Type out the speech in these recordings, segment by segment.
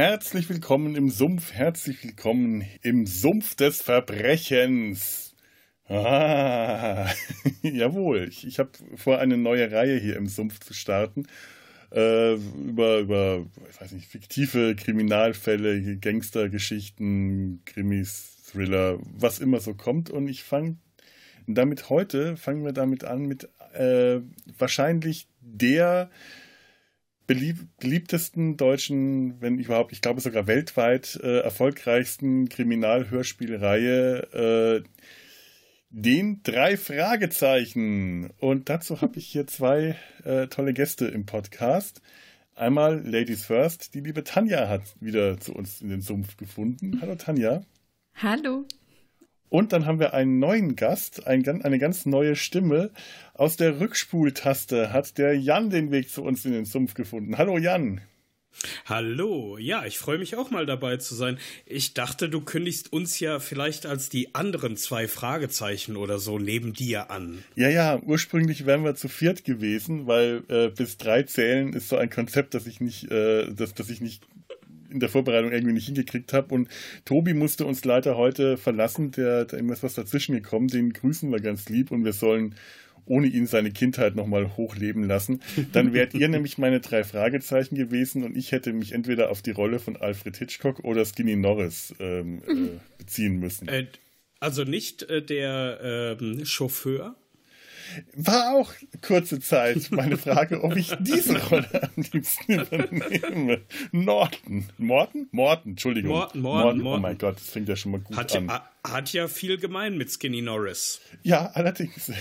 Herzlich willkommen im Sumpf, herzlich willkommen im Sumpf des Verbrechens. Ah, jawohl, ich, ich habe vor, eine neue Reihe hier im Sumpf zu starten. Äh, über, über, ich weiß nicht, fiktive Kriminalfälle, Gangstergeschichten, Krimis, Thriller, was immer so kommt. Und ich fange damit heute, fangen wir damit an mit äh, wahrscheinlich der beliebtesten deutschen, wenn überhaupt, ich glaube sogar weltweit äh, erfolgreichsten Kriminalhörspielreihe, äh, den drei Fragezeichen. Und dazu habe ich hier zwei äh, tolle Gäste im Podcast. Einmal Ladies First, die liebe Tanja hat wieder zu uns in den Sumpf gefunden. Hallo Tanja. Hallo. Und dann haben wir einen neuen Gast, ein, eine ganz neue Stimme. Aus der Rückspultaste hat der Jan den Weg zu uns in den Sumpf gefunden. Hallo Jan. Hallo, ja, ich freue mich auch mal dabei zu sein. Ich dachte, du kündigst uns ja vielleicht als die anderen zwei Fragezeichen oder so neben dir an. Ja, ja, ursprünglich wären wir zu viert gewesen, weil äh, bis drei zählen ist so ein Konzept, das ich nicht, äh, das, das ich nicht in der Vorbereitung irgendwie nicht hingekriegt habe. Und Tobi musste uns leider heute verlassen. Der, da ist was dazwischen gekommen. Den grüßen wir ganz lieb und wir sollen ohne ihn seine Kindheit nochmal hochleben lassen. Dann wärt ihr nämlich meine drei Fragezeichen gewesen und ich hätte mich entweder auf die Rolle von Alfred Hitchcock oder Skinny Norris ähm, äh, beziehen müssen. Äh, also nicht äh, der ähm, Chauffeur? War auch kurze Zeit meine Frage, ob ich diese Rolle am liebsten übernehme. Norton. Morton? Morton, Entschuldigung. Morton, Morton, Morton. Oh mein Gott, das fängt ja schon mal gut hat an. Ja, hat ja viel gemein mit Skinny Norris. Ja, allerdings.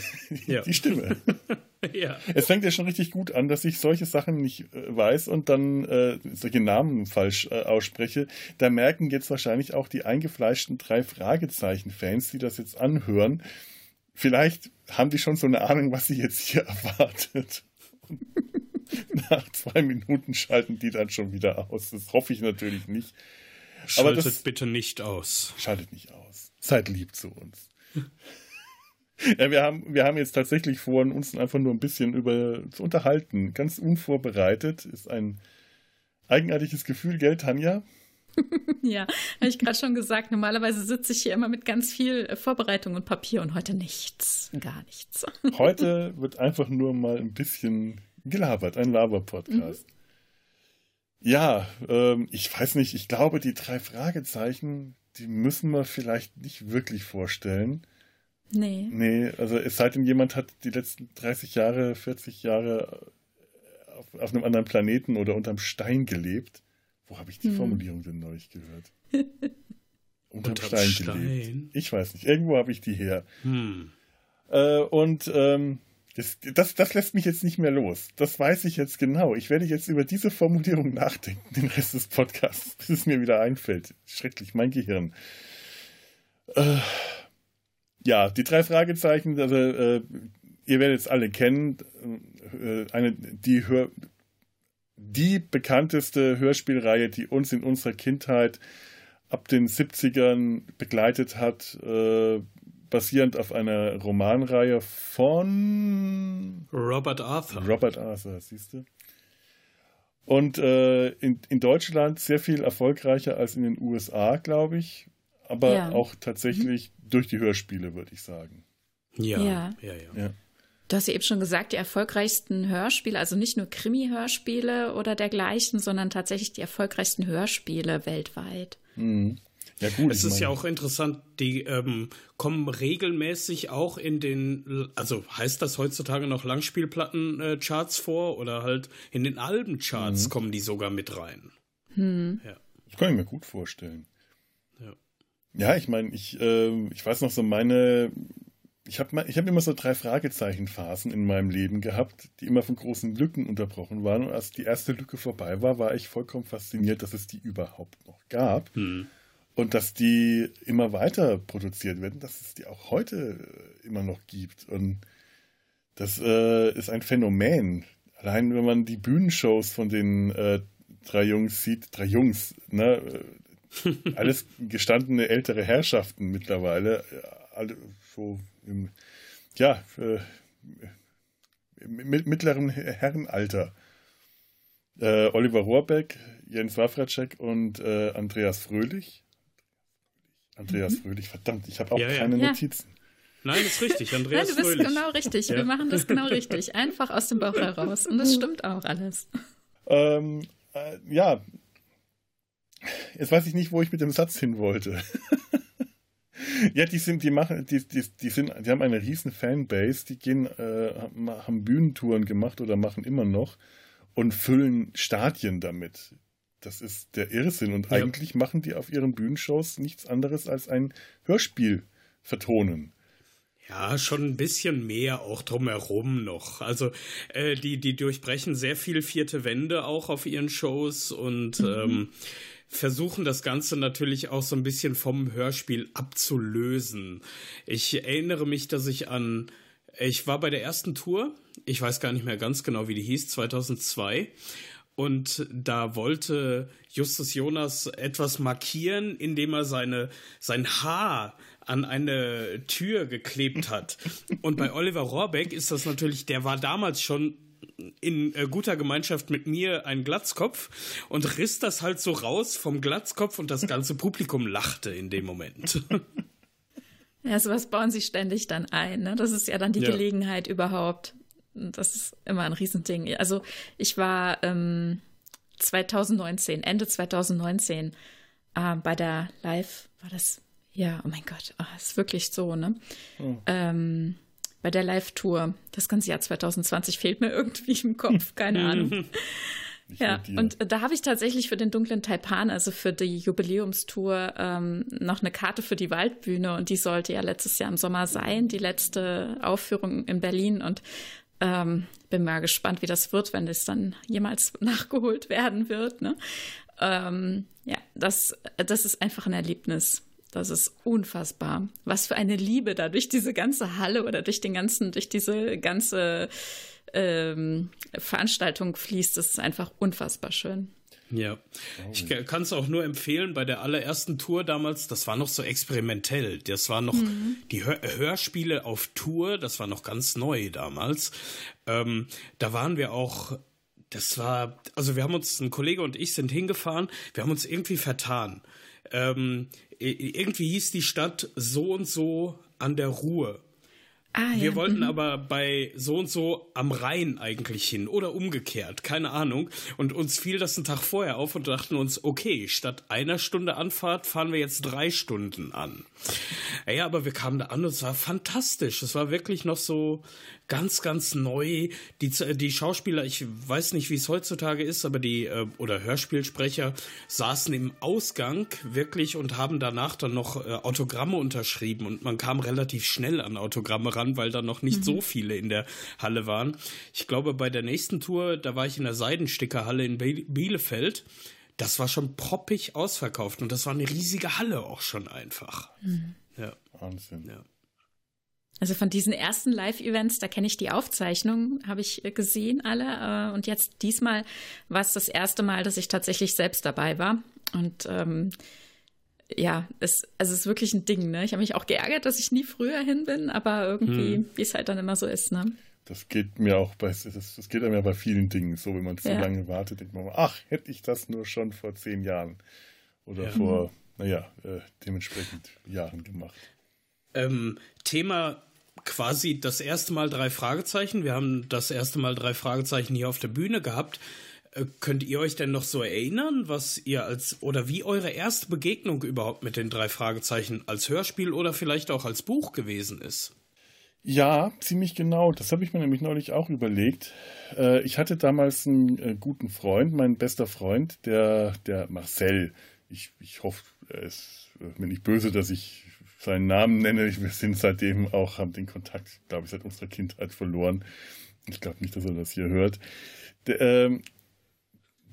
Ja. Die Stimme. ja. Es fängt ja schon richtig gut an, dass ich solche Sachen nicht äh, weiß und dann äh, solche Namen falsch äh, ausspreche. Da merken jetzt wahrscheinlich auch die eingefleischten drei Fragezeichen-Fans, die das jetzt anhören, vielleicht haben die schon so eine Ahnung, was sie jetzt hier erwartet. Nach zwei Minuten schalten die dann schon wieder aus. Das hoffe ich natürlich nicht. Schaltet das, bitte nicht aus. Schaltet nicht aus. Seid lieb zu uns. ja, wir haben, wir haben jetzt tatsächlich vor, uns einfach nur ein bisschen über zu unterhalten. Ganz unvorbereitet. Ist ein eigenartiges Gefühl, gell, Tanja? ja, habe ich gerade schon gesagt. Normalerweise sitze ich hier immer mit ganz viel äh, Vorbereitung und Papier und heute nichts. Gar nichts. heute wird einfach nur mal ein bisschen gelabert, ein Laber-Podcast. Mhm. Ja, ähm, ich weiß nicht, ich glaube, die drei Fragezeichen, die müssen wir vielleicht nicht wirklich vorstellen. Nee. Nee, also es sei denn, jemand hat die letzten 30 Jahre, 40 Jahre auf, auf einem anderen Planeten oder unterm Stein gelebt. Wo habe ich die hm. Formulierung denn neulich gehört? Unterm, Unterm Stein, Stein, gelebt. Ich weiß nicht. Irgendwo habe ich die her. Hm. Äh, und ähm, das, das, das, lässt mich jetzt nicht mehr los. Das weiß ich jetzt genau. Ich werde jetzt über diese Formulierung nachdenken, den Rest des Podcasts, bis es mir wieder einfällt. Schrecklich, mein Gehirn. Äh, ja, die drei Fragezeichen, also äh, ihr werdet es alle kennen. Äh, eine, die Hör die bekannteste Hörspielreihe, die uns in unserer Kindheit ab den 70ern begleitet hat, äh, basierend auf einer Romanreihe von Robert Arthur. Robert Arthur, siehst du? Und äh, in, in Deutschland sehr viel erfolgreicher als in den USA, glaube ich. Aber ja. auch tatsächlich mhm. durch die Hörspiele, würde ich sagen. Ja, ja, ja. ja. ja. Du hast ja eben schon gesagt, die erfolgreichsten Hörspiele, also nicht nur Krimi-Hörspiele oder dergleichen, sondern tatsächlich die erfolgreichsten Hörspiele weltweit. Mhm. Ja, gut. Es ist meine. ja auch interessant, die ähm, kommen regelmäßig auch in den, also heißt das heutzutage noch Langspielplatten-Charts vor oder halt in den Albencharts mhm. kommen die sogar mit rein. Mhm. Ja. Das kann ich mir gut vorstellen. Ja, ja ich meine, ich, äh, ich weiß noch so meine ich habe hab immer so drei Fragezeichenphasen in meinem Leben gehabt, die immer von großen Lücken unterbrochen waren. Und als die erste Lücke vorbei war, war ich vollkommen fasziniert, dass es die überhaupt noch gab. Hm. Und dass die immer weiter produziert werden, dass es die auch heute immer noch gibt. Und das äh, ist ein Phänomen. Allein wenn man die Bühnenshows von den äh, drei Jungs sieht, drei Jungs, ne? Alles gestandene ältere Herrschaften mittlerweile, alle so im, ja, äh, mittleren Herrenalter. Äh, Oliver Rohrbeck, Jens Wawracek und äh, Andreas Fröhlich. Andreas mhm. Fröhlich, verdammt, ich habe auch ja, keine ja. Notizen. Nein, das ist richtig, Andreas Nein, du bist Fröhlich. genau richtig. Ja. Wir machen das genau richtig. Einfach aus dem Bauch heraus. Und das stimmt auch alles. Ähm, äh, ja, jetzt weiß ich nicht, wo ich mit dem Satz hin wollte. ja, die sind, die machen, die, die, die sind, die haben eine riesen Fanbase, die gehen, äh, haben Bühnentouren gemacht oder machen immer noch und füllen Stadien damit. Das ist der Irrsinn. Und ja. eigentlich machen die auf ihren Bühnenshows nichts anderes als ein Hörspiel vertonen. Ja, schon ein bisschen mehr auch drumherum noch. Also äh, die, die durchbrechen sehr viel vierte Wände auch auf ihren Shows und mhm. ähm, versuchen das Ganze natürlich auch so ein bisschen vom Hörspiel abzulösen. Ich erinnere mich, dass ich an, ich war bei der ersten Tour, ich weiß gar nicht mehr ganz genau, wie die hieß, 2002. Und da wollte Justus Jonas etwas markieren, indem er seine, sein Haar an eine Tür geklebt hat. Und bei Oliver Rohrbeck ist das natürlich, der war damals schon in äh, guter Gemeinschaft mit mir ein Glatzkopf und riss das halt so raus vom Glatzkopf und das ganze Publikum lachte in dem Moment. Ja, sowas bauen sie ständig dann ein. Ne? Das ist ja dann die ja. Gelegenheit überhaupt. Das ist immer ein Riesending. Also ich war ähm, 2019, Ende 2019 äh, bei der Live, war das, ja, oh mein Gott, oh, ist wirklich so, ne? Oh. Ähm, bei der Live-Tour. Das ganze Jahr 2020 fehlt mir irgendwie im Kopf, keine Ahnung. ja, und da habe ich tatsächlich für den dunklen Taipan, also für die Jubiläumstour, ähm, noch eine Karte für die Waldbühne und die sollte ja letztes Jahr im Sommer sein, die letzte Aufführung in Berlin und ähm, bin mal gespannt, wie das wird, wenn es dann jemals nachgeholt werden wird. Ne? Ähm, ja, das, das ist einfach ein Erlebnis. Das ist unfassbar. Was für eine Liebe da durch diese ganze Halle oder durch den ganzen, durch diese ganze ähm, Veranstaltung fließt. Das ist einfach unfassbar schön. Ja, ich kann es auch nur empfehlen, bei der allerersten Tour damals, das war noch so experimentell. Das war noch mhm. die Hör Hörspiele auf Tour, das war noch ganz neu damals. Ähm, da waren wir auch, das war, also wir haben uns, ein Kollege und ich sind hingefahren, wir haben uns irgendwie vertan. Ähm, irgendwie hieß die Stadt so und so an der Ruhe. Ah, wir ja. wollten mhm. aber bei so und so am Rhein eigentlich hin oder umgekehrt, keine Ahnung. Und uns fiel das einen Tag vorher auf und dachten uns, okay, statt einer Stunde Anfahrt fahren wir jetzt drei Stunden an. Ja, aber wir kamen da an und es war fantastisch. Es war wirklich noch so ganz, ganz neu. Die, die Schauspieler, ich weiß nicht, wie es heutzutage ist, aber die, äh, oder Hörspielsprecher saßen im Ausgang wirklich und haben danach dann noch äh, Autogramme unterschrieben und man kam relativ schnell an Autogramme ran, weil da noch nicht mhm. so viele in der Halle waren. Ich glaube, bei der nächsten Tour, da war ich in der Seidenstickerhalle in Bielefeld. Das war schon proppig ausverkauft und das war eine riesige Halle auch schon einfach. Mhm. Ja. Wahnsinn. Ja. Also von diesen ersten Live-Events, da kenne ich die Aufzeichnung, habe ich gesehen alle. Äh, und jetzt diesmal war es das erste Mal, dass ich tatsächlich selbst dabei war. Und ähm, ja, es, also es ist wirklich ein Ding. Ne? Ich habe mich auch geärgert, dass ich nie früher hin bin, aber irgendwie, hm. wie es halt dann immer so ist. Ne? Das geht mir auch bei, das, das geht einem ja bei vielen Dingen so, wenn man zu ja. lange wartet, denkt man, ach, hätte ich das nur schon vor zehn Jahren oder ja. vor, naja, äh, dementsprechend Jahren gemacht. Ähm, Thema quasi das erste Mal drei Fragezeichen. Wir haben das erste Mal drei Fragezeichen hier auf der Bühne gehabt. Äh, könnt ihr euch denn noch so erinnern, was ihr als oder wie eure erste Begegnung überhaupt mit den drei Fragezeichen als Hörspiel oder vielleicht auch als Buch gewesen ist? Ja, ziemlich genau. Das habe ich mir nämlich neulich auch überlegt. Äh, ich hatte damals einen äh, guten Freund, mein bester Freund, der, der Marcel. Ich, ich hoffe, er ist mir nicht böse, dass ich seinen Namen nenne. Wir sind seitdem auch, haben den Kontakt, glaube ich, seit unserer Kindheit verloren. Ich glaube nicht, dass er das hier hört. Der, ähm,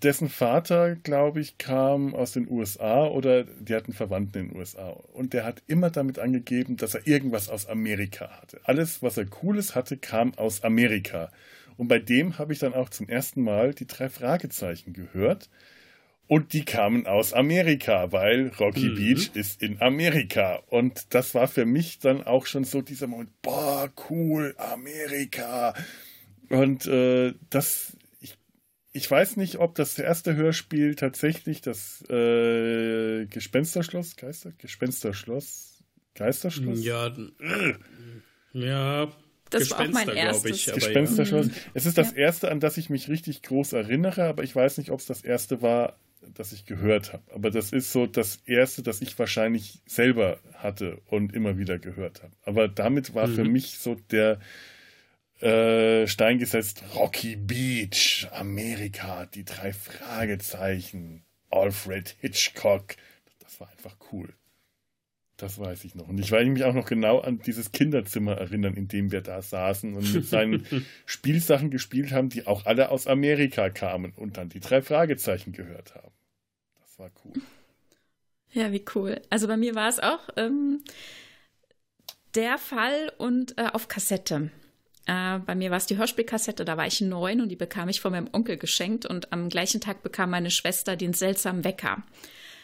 dessen Vater, glaube ich, kam aus den USA oder die hatten Verwandten in den USA. Und der hat immer damit angegeben, dass er irgendwas aus Amerika hatte. Alles, was er Cooles hatte, kam aus Amerika. Und bei dem habe ich dann auch zum ersten Mal die drei Fragezeichen gehört. Und die kamen aus Amerika, weil Rocky mhm. Beach ist in Amerika. Und das war für mich dann auch schon so dieser Moment, boah, cool, Amerika. Und äh, das, ich, ich weiß nicht, ob das erste Hörspiel tatsächlich das äh, Gespensterschloss, Geister, Gespensterschloss, Geisterschloss? Ja, ja. Das Gespenster, war auch mein erstes. Ich, Gespensterschloss. Ja. Es ist das ja. erste, an das ich mich richtig groß erinnere, aber ich weiß nicht, ob es das erste war, das ich gehört habe. Aber das ist so das erste, das ich wahrscheinlich selber hatte und immer wieder gehört habe. Aber damit war mhm. für mich so der äh, Stein gesetzt Rocky Beach, Amerika, die drei Fragezeichen, Alfred Hitchcock. Das war einfach cool. Das weiß ich noch. Und ich weiß mich auch noch genau an dieses Kinderzimmer erinnern, in dem wir da saßen und mit seinen Spielsachen gespielt haben, die auch alle aus Amerika kamen und dann die drei Fragezeichen gehört haben. Das war cool. Ja, wie cool. Also bei mir war es auch ähm, der Fall und äh, auf Kassette. Äh, bei mir war es die Hörspielkassette, da war ich neun und die bekam ich von meinem Onkel geschenkt und am gleichen Tag bekam meine Schwester den seltsamen Wecker.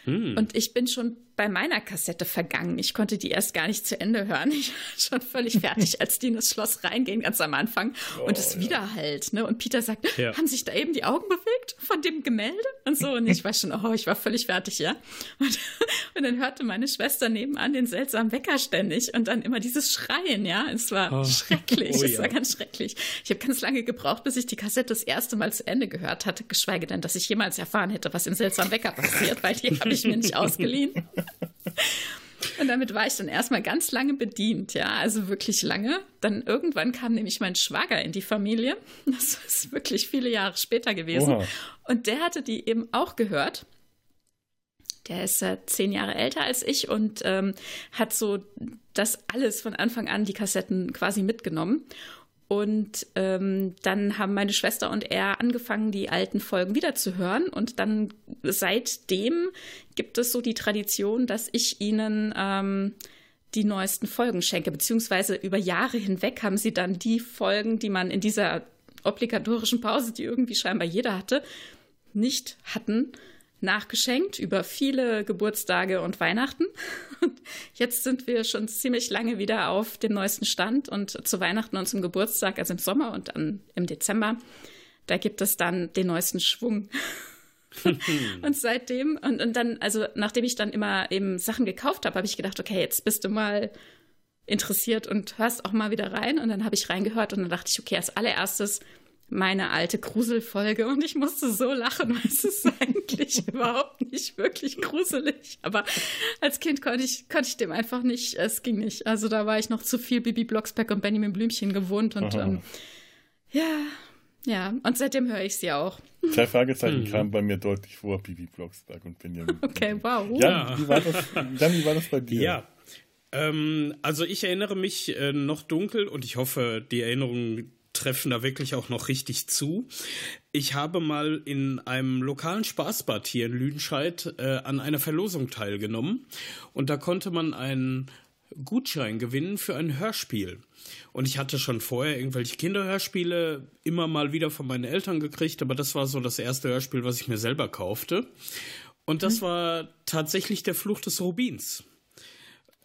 Hm. Und ich bin schon bei meiner Kassette vergangen. Ich konnte die erst gar nicht zu Ende hören. Ich war schon völlig fertig, als die in das Schloss reingehen, ganz am Anfang. Oh, und es ja. wieder halt. Ne? Und Peter sagt, ja. haben sich da eben die Augen bewegt von dem Gemälde? Und so. Und ich war schon, oh, ich war völlig fertig, ja. Und, und dann hörte meine Schwester nebenan den seltsamen Wecker ständig und dann immer dieses Schreien, ja. Es war oh. schrecklich. Oh, es war ganz schrecklich. Ich habe ganz lange gebraucht, bis ich die Kassette das erste Mal zu Ende gehört hatte, geschweige denn, dass ich jemals erfahren hätte, was im seltsamen Wecker passiert, weil die habe ich mir nicht ausgeliehen. Und damit war ich dann erstmal ganz lange bedient, ja, also wirklich lange. Dann irgendwann kam nämlich mein Schwager in die Familie. Das ist wirklich viele Jahre später gewesen. Oha. Und der hatte die eben auch gehört. Der ist äh, zehn Jahre älter als ich und ähm, hat so das alles von Anfang an, die Kassetten quasi mitgenommen. Und ähm, dann haben meine Schwester und er angefangen, die alten Folgen wiederzuhören. Und dann seitdem gibt es so die Tradition, dass ich ihnen ähm, die neuesten Folgen schenke. Beziehungsweise über Jahre hinweg haben sie dann die Folgen, die man in dieser obligatorischen Pause, die irgendwie scheinbar jeder hatte, nicht hatten, nachgeschenkt über viele Geburtstage und Weihnachten. Und jetzt sind wir schon ziemlich lange wieder auf dem neuesten Stand und zu Weihnachten und zum Geburtstag, also im Sommer und dann im Dezember, da gibt es dann den neuesten Schwung. und seitdem, und, und dann, also nachdem ich dann immer eben Sachen gekauft habe, habe ich gedacht, okay, jetzt bist du mal interessiert und hörst auch mal wieder rein. Und dann habe ich reingehört und dann dachte ich, okay, als allererstes meine alte Gruselfolge und ich musste so lachen, weil es ist eigentlich überhaupt nicht wirklich gruselig. Aber als Kind konnte ich, konnte ich dem einfach nicht, es ging nicht. Also da war ich noch zu viel Bibi Blocksberg und Benjamin Blümchen gewohnt und ähm, ja, ja, und seitdem höre ich sie auch. Zwei Fragezeichen mhm. kamen bei mir deutlich vor, Bibi Blocksberg und Benjamin. Okay, wow. Ja, wie war das, Jan, wie war das bei dir? Ja, ähm, also ich erinnere mich äh, noch dunkel und ich hoffe, die Erinnerung treffen da wirklich auch noch richtig zu. Ich habe mal in einem lokalen Spaßbad hier in Lüdenscheid äh, an einer Verlosung teilgenommen und da konnte man einen Gutschein gewinnen für ein Hörspiel. Und ich hatte schon vorher irgendwelche Kinderhörspiele immer mal wieder von meinen Eltern gekriegt, aber das war so das erste Hörspiel, was ich mir selber kaufte. Und das mhm. war tatsächlich der Fluch des Rubins.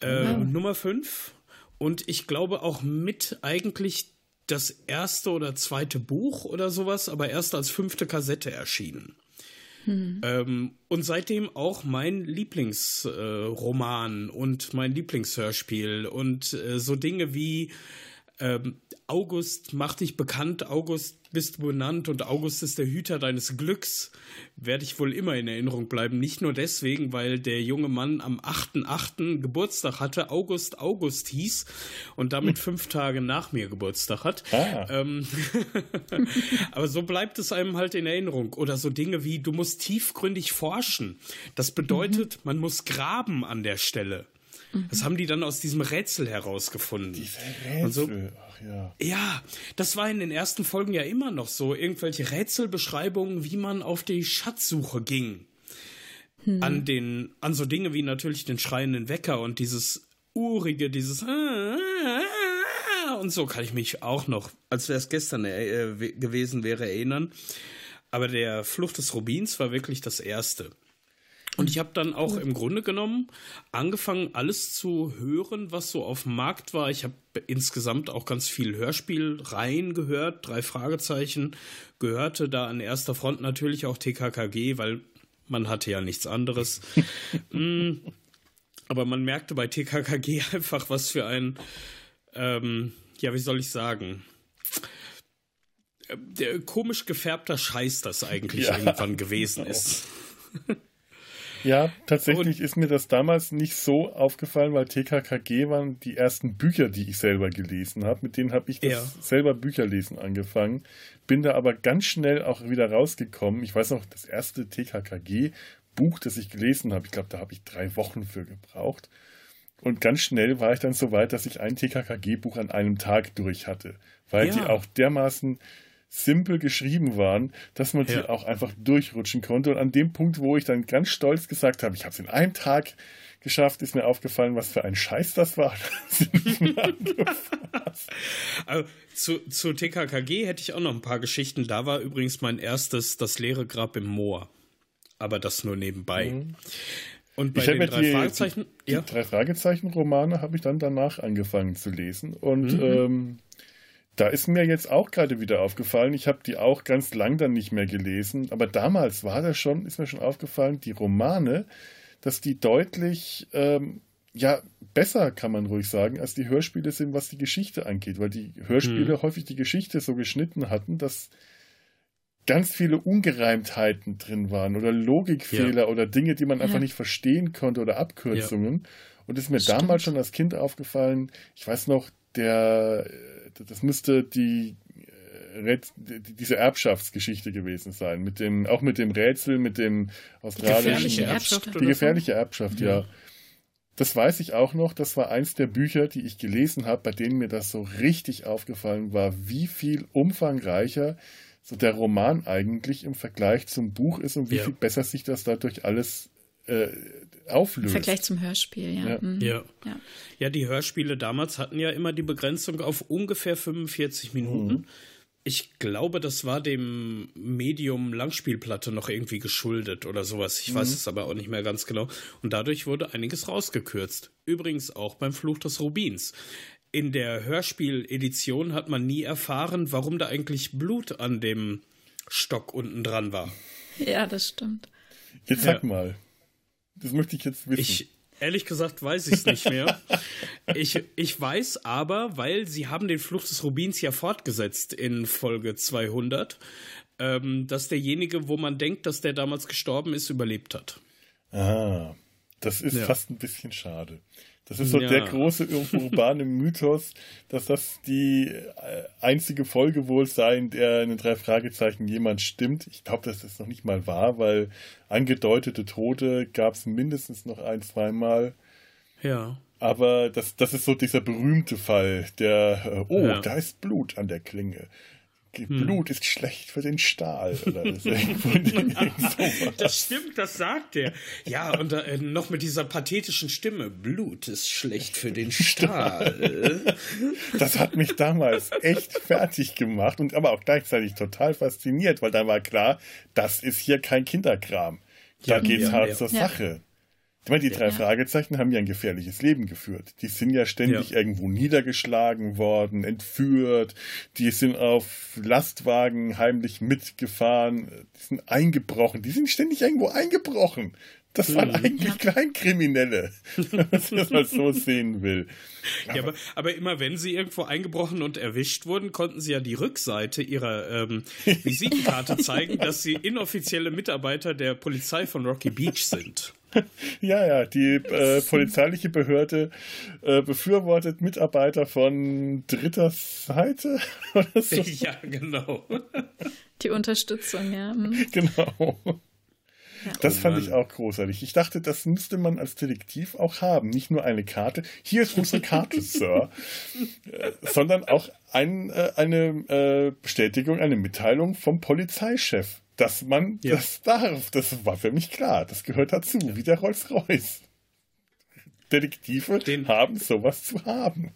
Äh, wow. Nummer 5. Und ich glaube auch mit eigentlich das erste oder zweite Buch oder sowas, aber erst als fünfte Kassette erschienen. Hm. Ähm, und seitdem auch mein Lieblingsroman äh, und mein Lieblingshörspiel und äh, so Dinge wie ähm, August mach dich bekannt, August bist du benannt und August ist der Hüter deines Glücks, werde ich wohl immer in Erinnerung bleiben. Nicht nur deswegen, weil der junge Mann am 8.8. Geburtstag hatte, August August hieß und damit hm. fünf Tage nach mir Geburtstag hat. Ah. Ähm, aber so bleibt es einem halt in Erinnerung. Oder so Dinge wie, du musst tiefgründig forschen. Das bedeutet, mhm. man muss graben an der Stelle. Das haben die dann aus diesem Rätsel herausgefunden. Diese Rätsel, so, ach ja. Ja, das war in den ersten Folgen ja immer noch so. Irgendwelche Rätselbeschreibungen, wie man auf die Schatzsuche ging. Hm. An den, an so Dinge wie natürlich den schreienden Wecker und dieses urige, dieses und so kann ich mich auch noch, als wäre es gestern äh, gewesen wäre, erinnern. Aber der Flucht des Rubins war wirklich das erste. Und ich habe dann auch im Grunde genommen angefangen, alles zu hören, was so auf dem Markt war. Ich habe insgesamt auch ganz viel Hörspielreihen gehört, drei Fragezeichen, gehörte da an erster Front natürlich auch TKKG, weil man hatte ja nichts anderes. mm, aber man merkte bei TKKG einfach, was für ein, ähm, ja, wie soll ich sagen, der komisch gefärbter Scheiß das eigentlich ja, irgendwann gewesen ist. Ja, tatsächlich und, ist mir das damals nicht so aufgefallen, weil TKKG waren die ersten Bücher, die ich selber gelesen habe. Mit denen habe ich das ja. selber Bücherlesen angefangen. Bin da aber ganz schnell auch wieder rausgekommen. Ich weiß noch, das erste TKKG-Buch, das ich gelesen habe, ich glaube, da habe ich drei Wochen für gebraucht. Und ganz schnell war ich dann so weit, dass ich ein TKKG-Buch an einem Tag durch hatte, weil ja. die auch dermaßen simpel geschrieben waren, dass man sie auch einfach durchrutschen konnte. Und an dem Punkt, wo ich dann ganz stolz gesagt habe, ich habe es in einem Tag geschafft, ist mir aufgefallen, was für ein Scheiß das war. also, zu, zu TKKG hätte ich auch noch ein paar Geschichten. Da war übrigens mein erstes Das leere Grab im Moor. Aber das nur nebenbei. Mhm. Und bei ich den drei die, Fragezeichen. Die, ja? die drei Fragezeichen-Romane habe ich dann danach angefangen zu lesen. Und mhm. ähm, da ist mir jetzt auch gerade wieder aufgefallen, ich habe die auch ganz lang dann nicht mehr gelesen, aber damals war das schon, ist mir schon aufgefallen, die Romane, dass die deutlich, ähm, ja, besser kann man ruhig sagen, als die Hörspiele sind, was die Geschichte angeht, weil die Hörspiele hm. häufig die Geschichte so geschnitten hatten, dass ganz viele Ungereimtheiten drin waren oder Logikfehler ja. oder Dinge, die man ja. einfach nicht verstehen konnte oder Abkürzungen. Ja. Und ist mir Stimmt. damals schon als Kind aufgefallen, ich weiß noch, der das müsste die äh, diese Erbschaftsgeschichte gewesen sein, mit dem, auch mit dem Rätsel, mit dem australischen. Gefährliche Erbschaft. Die gefährliche Erbschaft, ja. ja. Das weiß ich auch noch. Das war eins der Bücher, die ich gelesen habe, bei denen mir das so richtig aufgefallen war, wie viel umfangreicher so der Roman eigentlich im Vergleich zum Buch ist und wie ja. viel besser sich das dadurch alles äh, auflöst. Im Vergleich zum Hörspiel, ja. Ja. Mhm. ja. ja. Ja. die Hörspiele damals hatten ja immer die Begrenzung auf ungefähr 45 Minuten. Mhm. Ich glaube, das war dem Medium Langspielplatte noch irgendwie geschuldet oder sowas. Ich mhm. weiß es aber auch nicht mehr ganz genau. Und dadurch wurde einiges rausgekürzt. Übrigens auch beim Fluch des Rubins. In der Hörspiel-Edition hat man nie erfahren, warum da eigentlich Blut an dem Stock unten dran war. Ja, das stimmt. Jetzt sag ja. mal, das möchte ich jetzt wissen. Ich, ehrlich gesagt weiß ich es nicht mehr. ich, ich weiß aber, weil sie haben den Fluch des Rubins ja fortgesetzt in Folge 200, ähm, dass derjenige, wo man denkt, dass der damals gestorben ist, überlebt hat. Ah, das ist ja. fast ein bisschen schade. Das ist so ja. der große urbane Mythos, dass das die äh, einzige Folge wohl sei, in der in den drei Fragezeichen jemand stimmt. Ich glaube, dass das noch nicht mal wahr, weil angedeutete Tote gab es mindestens noch ein, zweimal. Ja. Aber das, das ist so dieser berühmte Fall, der, äh, oh, ja. da ist Blut an der Klinge. Hm. Blut ist schlecht für den Stahl. Oder das stimmt, das sagt er. Ja, und äh, noch mit dieser pathetischen Stimme. Blut ist schlecht für den Stahl. Das hat mich damals echt fertig gemacht und aber auch gleichzeitig total fasziniert, weil da war klar, das ist hier kein Kinderkram. Da ja, geht's ja, hart ja. zur Sache. Ich meine, die drei ja. Fragezeichen haben ja ein gefährliches Leben geführt. Die sind ja ständig ja. irgendwo niedergeschlagen worden, entführt, die sind auf Lastwagen heimlich mitgefahren, die sind eingebrochen, die sind ständig irgendwo eingebrochen. Das waren mhm. eigentlich ja. Kleinkriminelle, wenn man das mal so sehen will. Aber, ja, aber, aber, immer wenn sie irgendwo eingebrochen und erwischt wurden, konnten sie ja die Rückseite ihrer ähm, Visitenkarte zeigen, dass sie inoffizielle Mitarbeiter der Polizei von Rocky Beach sind. Ja, ja, die äh, polizeiliche Behörde äh, befürwortet Mitarbeiter von dritter Seite. So. Ja, genau. Die Unterstützung, ja. Mhm. Genau. Ja. Das oh fand ich auch großartig. Ich dachte, das müsste man als Detektiv auch haben. Nicht nur eine Karte. Hier ist unsere Karte, Sir. Äh, sondern auch ein, äh, eine äh, Bestätigung, eine Mitteilung vom Polizeichef dass man ja. das darf. Das war für mich klar. Das gehört dazu, ja. wie der Rolls-Royce. Detektive den, haben sowas zu haben.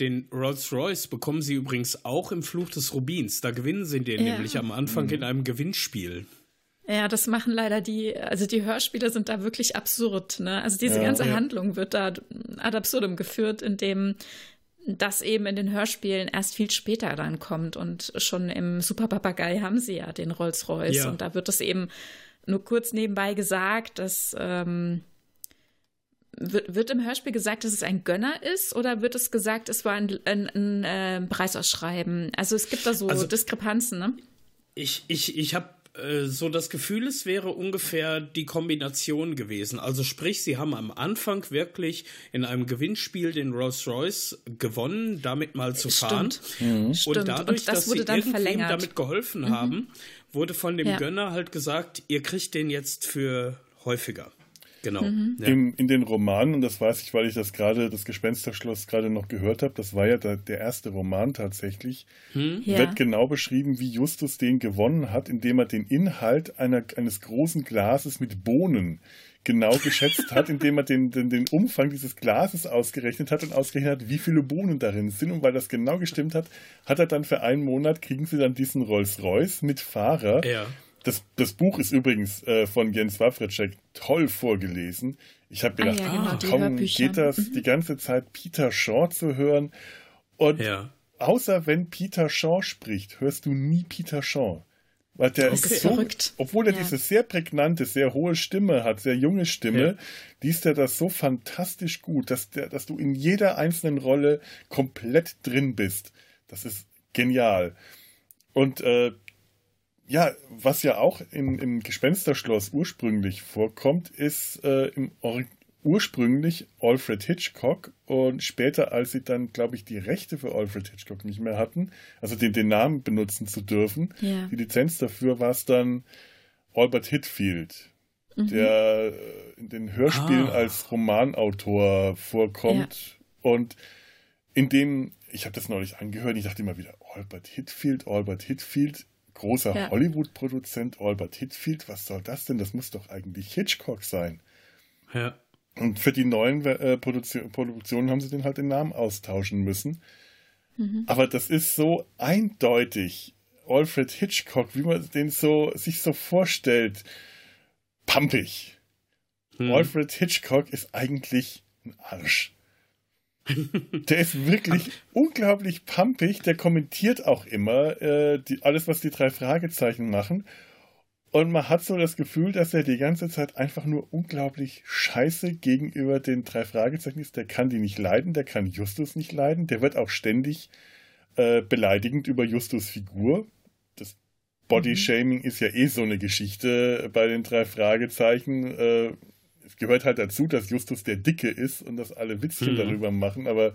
Den Rolls-Royce bekommen sie übrigens auch im Fluch des Rubins. Da gewinnen sie den ja. nämlich am Anfang mhm. in einem Gewinnspiel. Ja, das machen leider die, also die Hörspiele sind da wirklich absurd. Ne? Also diese ja, ganze ja. Handlung wird da ad absurdum geführt, indem das eben in den Hörspielen erst viel später dann kommt. Und schon im Super Papagei haben sie ja den Rolls-Royce. Ja. Und da wird es eben nur kurz nebenbei gesagt, dass ähm, wird, wird, im Hörspiel gesagt, dass es ein Gönner ist oder wird es gesagt, es war ein, ein, ein, ein äh, Preisausschreiben? Also es gibt da so also, Diskrepanzen, ne? Ich, ich, ich habe so das Gefühl, es wäre ungefähr die Kombination gewesen. Also sprich, sie haben am Anfang wirklich in einem Gewinnspiel den Rolls-Royce gewonnen, damit mal zu fahren. Mhm. Und dadurch, Und das dass sie dann irgendwem damit geholfen mhm. haben, wurde von dem ja. Gönner halt gesagt, ihr kriegt den jetzt für häufiger. Genau. Mhm. Ja. In, in, den Romanen, und das weiß ich, weil ich das gerade, das Gespensterschloss gerade noch gehört habe, das war ja der, der erste Roman tatsächlich, hm? ja. wird genau beschrieben, wie Justus den gewonnen hat, indem er den Inhalt einer, eines großen Glases mit Bohnen genau geschätzt hat, indem er den, den, den Umfang dieses Glases ausgerechnet hat und ausgerechnet hat, wie viele Bohnen darin sind. Und weil das genau gestimmt hat, hat er dann für einen Monat, kriegen sie dann diesen Rolls-Royce mit Fahrer. Ja das, das Buch ist übrigens äh, von Jens Wawritschek toll vorgelesen. Ich habe gedacht, ah, ja, genau, komm, geht das mhm. die ganze Zeit Peter Shaw zu hören? Und ja. außer wenn Peter Shaw spricht, hörst du nie Peter Shaw. Weil der okay. ist so, verrückt. obwohl er ja. diese sehr prägnante, sehr hohe Stimme hat, sehr junge Stimme, ja. liest er das so fantastisch gut, dass, der, dass du in jeder einzelnen Rolle komplett drin bist. Das ist genial. Und äh, ja, was ja auch in, im Gespensterschloss ursprünglich vorkommt, ist äh, im Or ursprünglich Alfred Hitchcock und später, als sie dann, glaube ich, die Rechte für Alfred Hitchcock nicht mehr hatten, also den, den Namen benutzen zu dürfen, ja. die Lizenz dafür war es dann Albert Hitfield, mhm. der äh, in den Hörspielen ah. als Romanautor vorkommt ja. und in dem, ich habe das neulich angehört, ich dachte immer wieder, Albert Hitfield, Albert Hitfield, großer ja. Hollywood-Produzent Albert Hitfield, was soll das denn? Das muss doch eigentlich Hitchcock sein. Ja. Und für die neuen äh, Produktio Produktionen haben sie den halt den Namen austauschen müssen. Mhm. Aber das ist so eindeutig Alfred Hitchcock, wie man den so sich so vorstellt, pampig. Mhm. Alfred Hitchcock ist eigentlich ein Arsch. Der ist wirklich unglaublich pumpig. Der kommentiert auch immer äh, die, alles, was die drei Fragezeichen machen. Und man hat so das Gefühl, dass er die ganze Zeit einfach nur unglaublich scheiße gegenüber den drei Fragezeichen ist. Der kann die nicht leiden, der kann Justus nicht leiden. Der wird auch ständig äh, beleidigend über Justus Figur. Das Body-Shaming mhm. ist ja eh so eine Geschichte bei den drei Fragezeichen. Äh, es gehört halt dazu, dass Justus der Dicke ist und dass alle Witzchen mhm. darüber machen, aber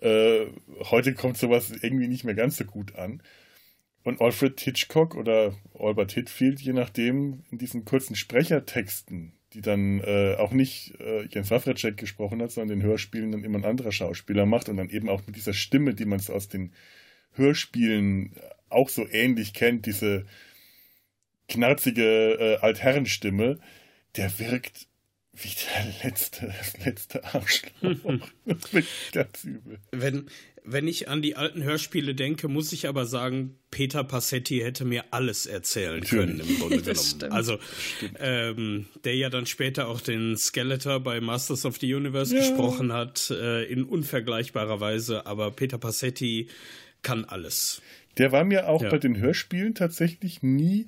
äh, heute kommt sowas irgendwie nicht mehr ganz so gut an. Und Alfred Hitchcock oder Albert Hitfield, je nachdem, in diesen kurzen Sprechertexten, die dann äh, auch nicht äh, Jens Wawrecek gesprochen hat, sondern den Hörspielen dann immer ein anderer Schauspieler macht und dann eben auch mit dieser Stimme, die man so aus den Hörspielen auch so ähnlich kennt, diese knarzige äh, Altherrenstimme, der wirkt wie der letzte, das letzte Arschloch. das wird ganz übel. Wenn, wenn ich an die alten Hörspiele denke, muss ich aber sagen, Peter Passetti hätte mir alles erzählen Natürlich. können, im Grunde genommen. Also, ähm, der ja dann später auch den Skeletor bei Masters of the Universe ja. gesprochen hat, äh, in unvergleichbarer Weise, aber Peter Passetti kann alles. Der war mir auch ja. bei den Hörspielen tatsächlich nie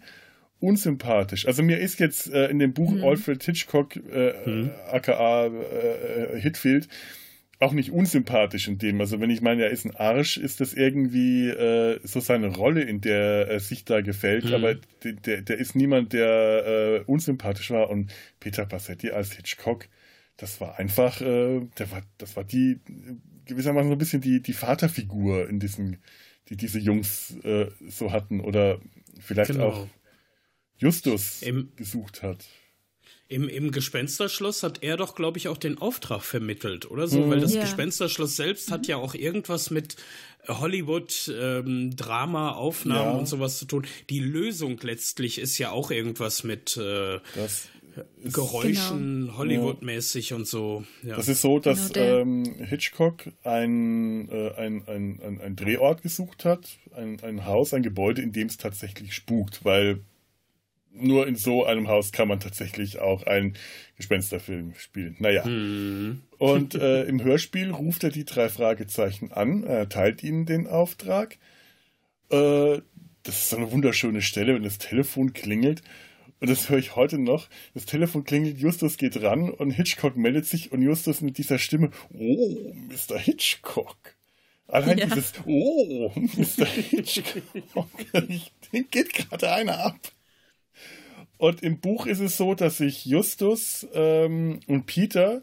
unsympathisch. Also mir ist jetzt äh, in dem Buch mhm. Alfred Hitchcock, äh, mhm. aka äh, Hitfield, auch nicht unsympathisch in dem. Also wenn ich meine, er ist ein Arsch, ist das irgendwie äh, so seine Rolle, in der er sich da gefällt. Mhm. Aber der, der ist niemand, der äh, unsympathisch war. Und Peter Passetti als Hitchcock, das war einfach, äh, der war, das war die gewissermaßen so ein bisschen die, die Vaterfigur in diesem, die diese Jungs äh, so hatten. Oder vielleicht genau. auch Justus Im, gesucht hat. Im, Im Gespensterschloss hat er doch, glaube ich, auch den Auftrag vermittelt, oder so? Mhm. Weil das ja. Gespensterschloss selbst hat ja auch irgendwas mit Hollywood, ähm, Drama, Aufnahmen ja. und sowas zu tun. Die Lösung letztlich ist ja auch irgendwas mit äh, Geräuschen, genau. Hollywood-mäßig ja. und so. Ja. Das ist so, dass genau ähm, Hitchcock ein, äh, ein, ein, ein, ein Drehort gesucht hat, ein, ein Haus, ein Gebäude, in dem es tatsächlich spukt, weil nur in so einem Haus kann man tatsächlich auch einen Gespensterfilm spielen. Naja. Hm. Und äh, im Hörspiel ruft er die drei Fragezeichen an, er teilt ihnen den Auftrag. Äh, das ist so eine wunderschöne Stelle, wenn das Telefon klingelt. Und das höre ich heute noch. Das Telefon klingelt, Justus geht ran und Hitchcock meldet sich und Justus mit dieser Stimme, oh, Mr. Hitchcock. Allein ja. dieses, oh, Mr. Hitchcock, den geht gerade einer ab. Und im Buch ist es so, dass sich Justus ähm, und Peter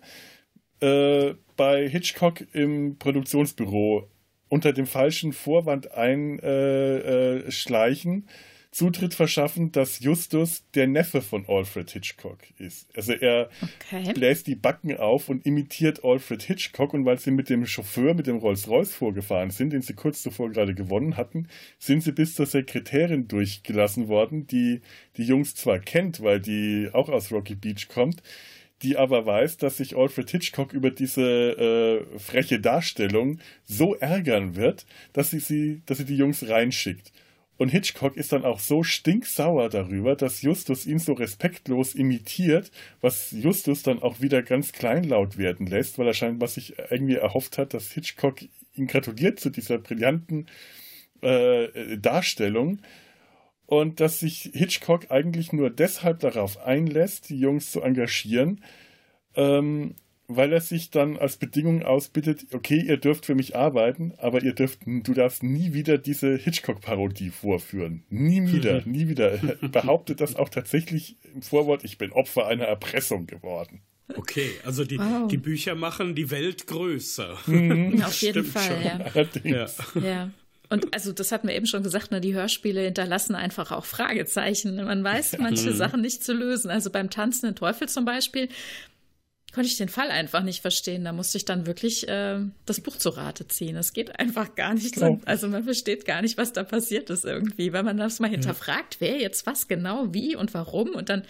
äh, bei Hitchcock im Produktionsbüro unter dem falschen Vorwand einschleichen. Äh, äh, Zutritt verschaffen, dass Justus der Neffe von Alfred Hitchcock ist. Also er okay. bläst die Backen auf und imitiert Alfred Hitchcock und weil sie mit dem Chauffeur, mit dem Rolls-Royce vorgefahren sind, den sie kurz zuvor gerade gewonnen hatten, sind sie bis zur Sekretärin durchgelassen worden, die die Jungs zwar kennt, weil die auch aus Rocky Beach kommt, die aber weiß, dass sich Alfred Hitchcock über diese äh, freche Darstellung so ärgern wird, dass sie, sie, dass sie die Jungs reinschickt. Und Hitchcock ist dann auch so stinksauer darüber, dass Justus ihn so respektlos imitiert, was Justus dann auch wieder ganz kleinlaut werden lässt, weil er scheinbar sich irgendwie erhofft hat, dass Hitchcock ihn gratuliert zu dieser brillanten äh, Darstellung. Und dass sich Hitchcock eigentlich nur deshalb darauf einlässt, die Jungs zu engagieren, ähm, weil er sich dann als Bedingung ausbittet, okay, ihr dürft für mich arbeiten, aber ihr dürft, du darfst nie wieder diese Hitchcock-Parodie vorführen. Nie wieder, nie wieder. Er behauptet das auch tatsächlich im Vorwort, ich bin Opfer einer Erpressung geworden. Okay, also die, wow. die Bücher machen die Welt größer. Mhm. Auf jeden Fall, ja. Allerdings. Ja. ja. Und also das hatten wir eben schon gesagt, ne, die Hörspiele hinterlassen einfach auch Fragezeichen. Man weiß manche mhm. Sachen nicht zu lösen. Also beim tanzenden Teufel zum Beispiel, konnte ich den Fall einfach nicht verstehen. Da musste ich dann wirklich äh, das Buch zu Rate ziehen. Es geht einfach gar nicht. Genau. Also man versteht gar nicht, was da passiert ist irgendwie, weil man das mal hinterfragt, wer jetzt was genau, wie und warum und dann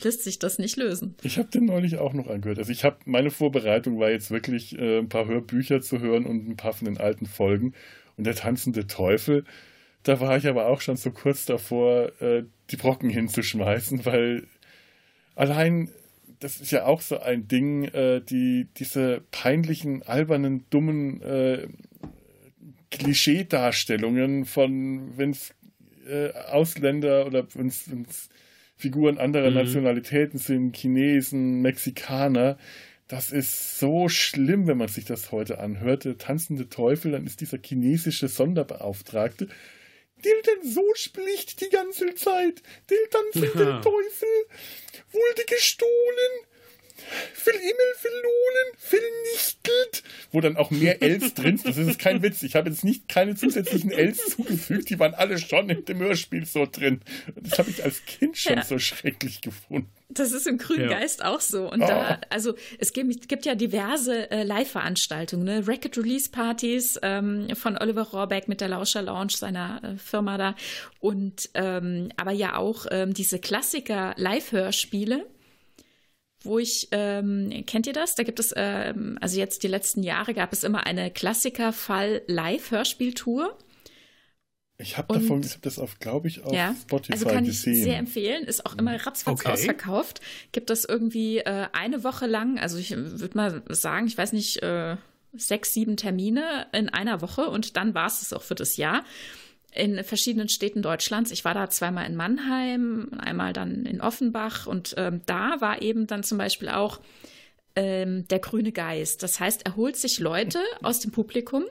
lässt sich das nicht lösen. Ich habe den neulich auch noch angehört. Also ich habe meine Vorbereitung war jetzt wirklich äh, ein paar Hörbücher zu hören und ein paar von den alten Folgen und der tanzende Teufel. Da war ich aber auch schon so kurz davor, äh, die Brocken hinzuschmeißen, weil allein das ist ja auch so ein Ding, äh, die, diese peinlichen, albernen, dummen äh, Klischeedarstellungen von, wenn es äh, Ausländer oder wenn es Figuren anderer mhm. Nationalitäten sind, Chinesen, Mexikaner, das ist so schlimm, wenn man sich das heute anhört. Der tanzende Teufel, dann ist dieser chinesische Sonderbeauftragte, der dann so spricht die ganze Zeit. Der tanzende ja. Teufel wurde gestohlen, für Himmel verloren, vernichtet, wo dann auch mehr Els drin sind. Das ist kein Witz. Ich habe jetzt nicht keine zusätzlichen Els zugefügt, die waren alle schon in dem Hörspiel so drin. Das habe ich als Kind schon ja. so schrecklich gefunden. Das ist im Grünen ja. Geist auch so. Und oh. da, also es gibt, gibt ja diverse äh, Live-Veranstaltungen, ne? Record Release Partys ähm, von Oliver Rohrbeck mit der Lauscher Lounge seiner äh, Firma da. Und ähm, aber ja auch ähm, diese Klassiker Live-Hörspiele wo ich, ähm, kennt ihr das? Da gibt es, ähm, also jetzt die letzten Jahre gab es immer eine Klassiker-Fall-Live-Hörspieltour. Ich habe davon, ich habe das auf, glaube ich, auf ja, Spotify also kann gesehen. ich sehr empfehlen. Ist auch immer ratzfatz okay. ausverkauft. Gibt das irgendwie äh, eine Woche lang, also ich würde mal sagen, ich weiß nicht, äh, sechs, sieben Termine in einer Woche und dann war es es auch für das Jahr in verschiedenen Städten Deutschlands. Ich war da zweimal in Mannheim, einmal dann in Offenbach und ähm, da war eben dann zum Beispiel auch ähm, der grüne Geist. Das heißt, er holt sich Leute aus dem Publikum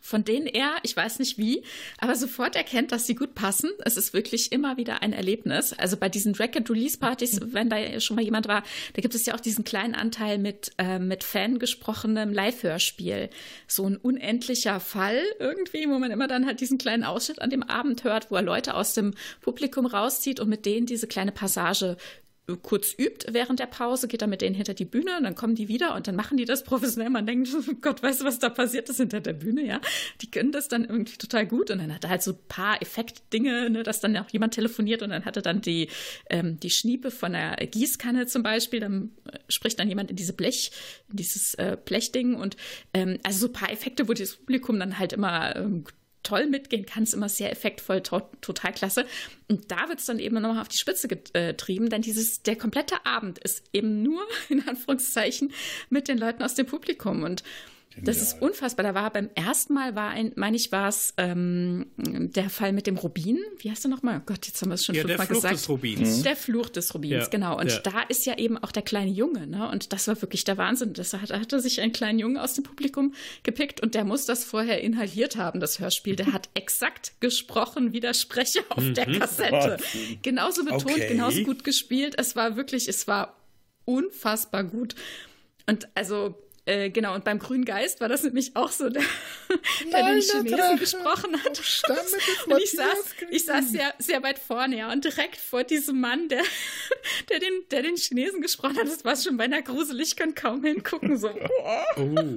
von denen er, ich weiß nicht wie, aber sofort erkennt, dass sie gut passen. Es ist wirklich immer wieder ein Erlebnis. Also bei diesen Record-Release-Partys, mhm. wenn da schon mal jemand war, da gibt es ja auch diesen kleinen Anteil mit, äh, mit Fan gesprochenem Live-Hörspiel. So ein unendlicher Fall irgendwie, wo man immer dann halt diesen kleinen Ausschnitt an dem Abend hört, wo er Leute aus dem Publikum rauszieht und mit denen diese kleine Passage kurz übt während der Pause, geht er mit denen hinter die Bühne und dann kommen die wieder und dann machen die das professionell. Man denkt, Gott, weißt du, was da passiert ist hinter der Bühne, ja? Die können das dann irgendwie total gut und dann hat er halt so ein paar Effektdinge, ne, dass dann auch jemand telefoniert und dann hat er dann die, ähm, die Schniepe von der Gießkanne zum Beispiel, dann äh, spricht dann jemand in diese Blech, dieses äh, Blechding und ähm, also so ein paar Effekte, wo das Publikum dann halt immer ähm, toll mitgehen kann, ist immer sehr effektvoll, to total klasse. Und da wird es dann eben nochmal auf die Spitze getrieben, denn dieses, der komplette Abend ist eben nur, in Anführungszeichen, mit den Leuten aus dem Publikum. Und das ist unfassbar. Da war beim ersten Mal war ein, meine ich, war es ähm, der Fall mit dem Rubin. Wie heißt der nochmal? Oh Gott, jetzt haben wir es schon ja, fünfmal gesagt. Der Fluch des Rubins. Mhm. Der Fluch des Rubins, ja. genau. Und ja. da ist ja eben auch der kleine Junge, ne? Und das war wirklich der Wahnsinn. Das hat, da hatte sich ein kleiner Junge aus dem Publikum gepickt und der muss das vorher inhaliert haben, das Hörspiel. Der hat exakt gesprochen wie der Sprecher auf mhm. der Kassette. Genauso betont, okay. genauso gut gespielt. Es war wirklich, es war unfassbar gut. Und also äh, genau, und beim Grünen Geist war das nämlich auch so, der, der den Chinesen Drache. gesprochen hat. Und ich saß, ich saß sehr, sehr weit vorne, ja, und direkt vor diesem Mann, der, der, den, der den Chinesen gesprochen hat, das war schon beinahe gruselig, ich kann kaum hingucken, so. Oh.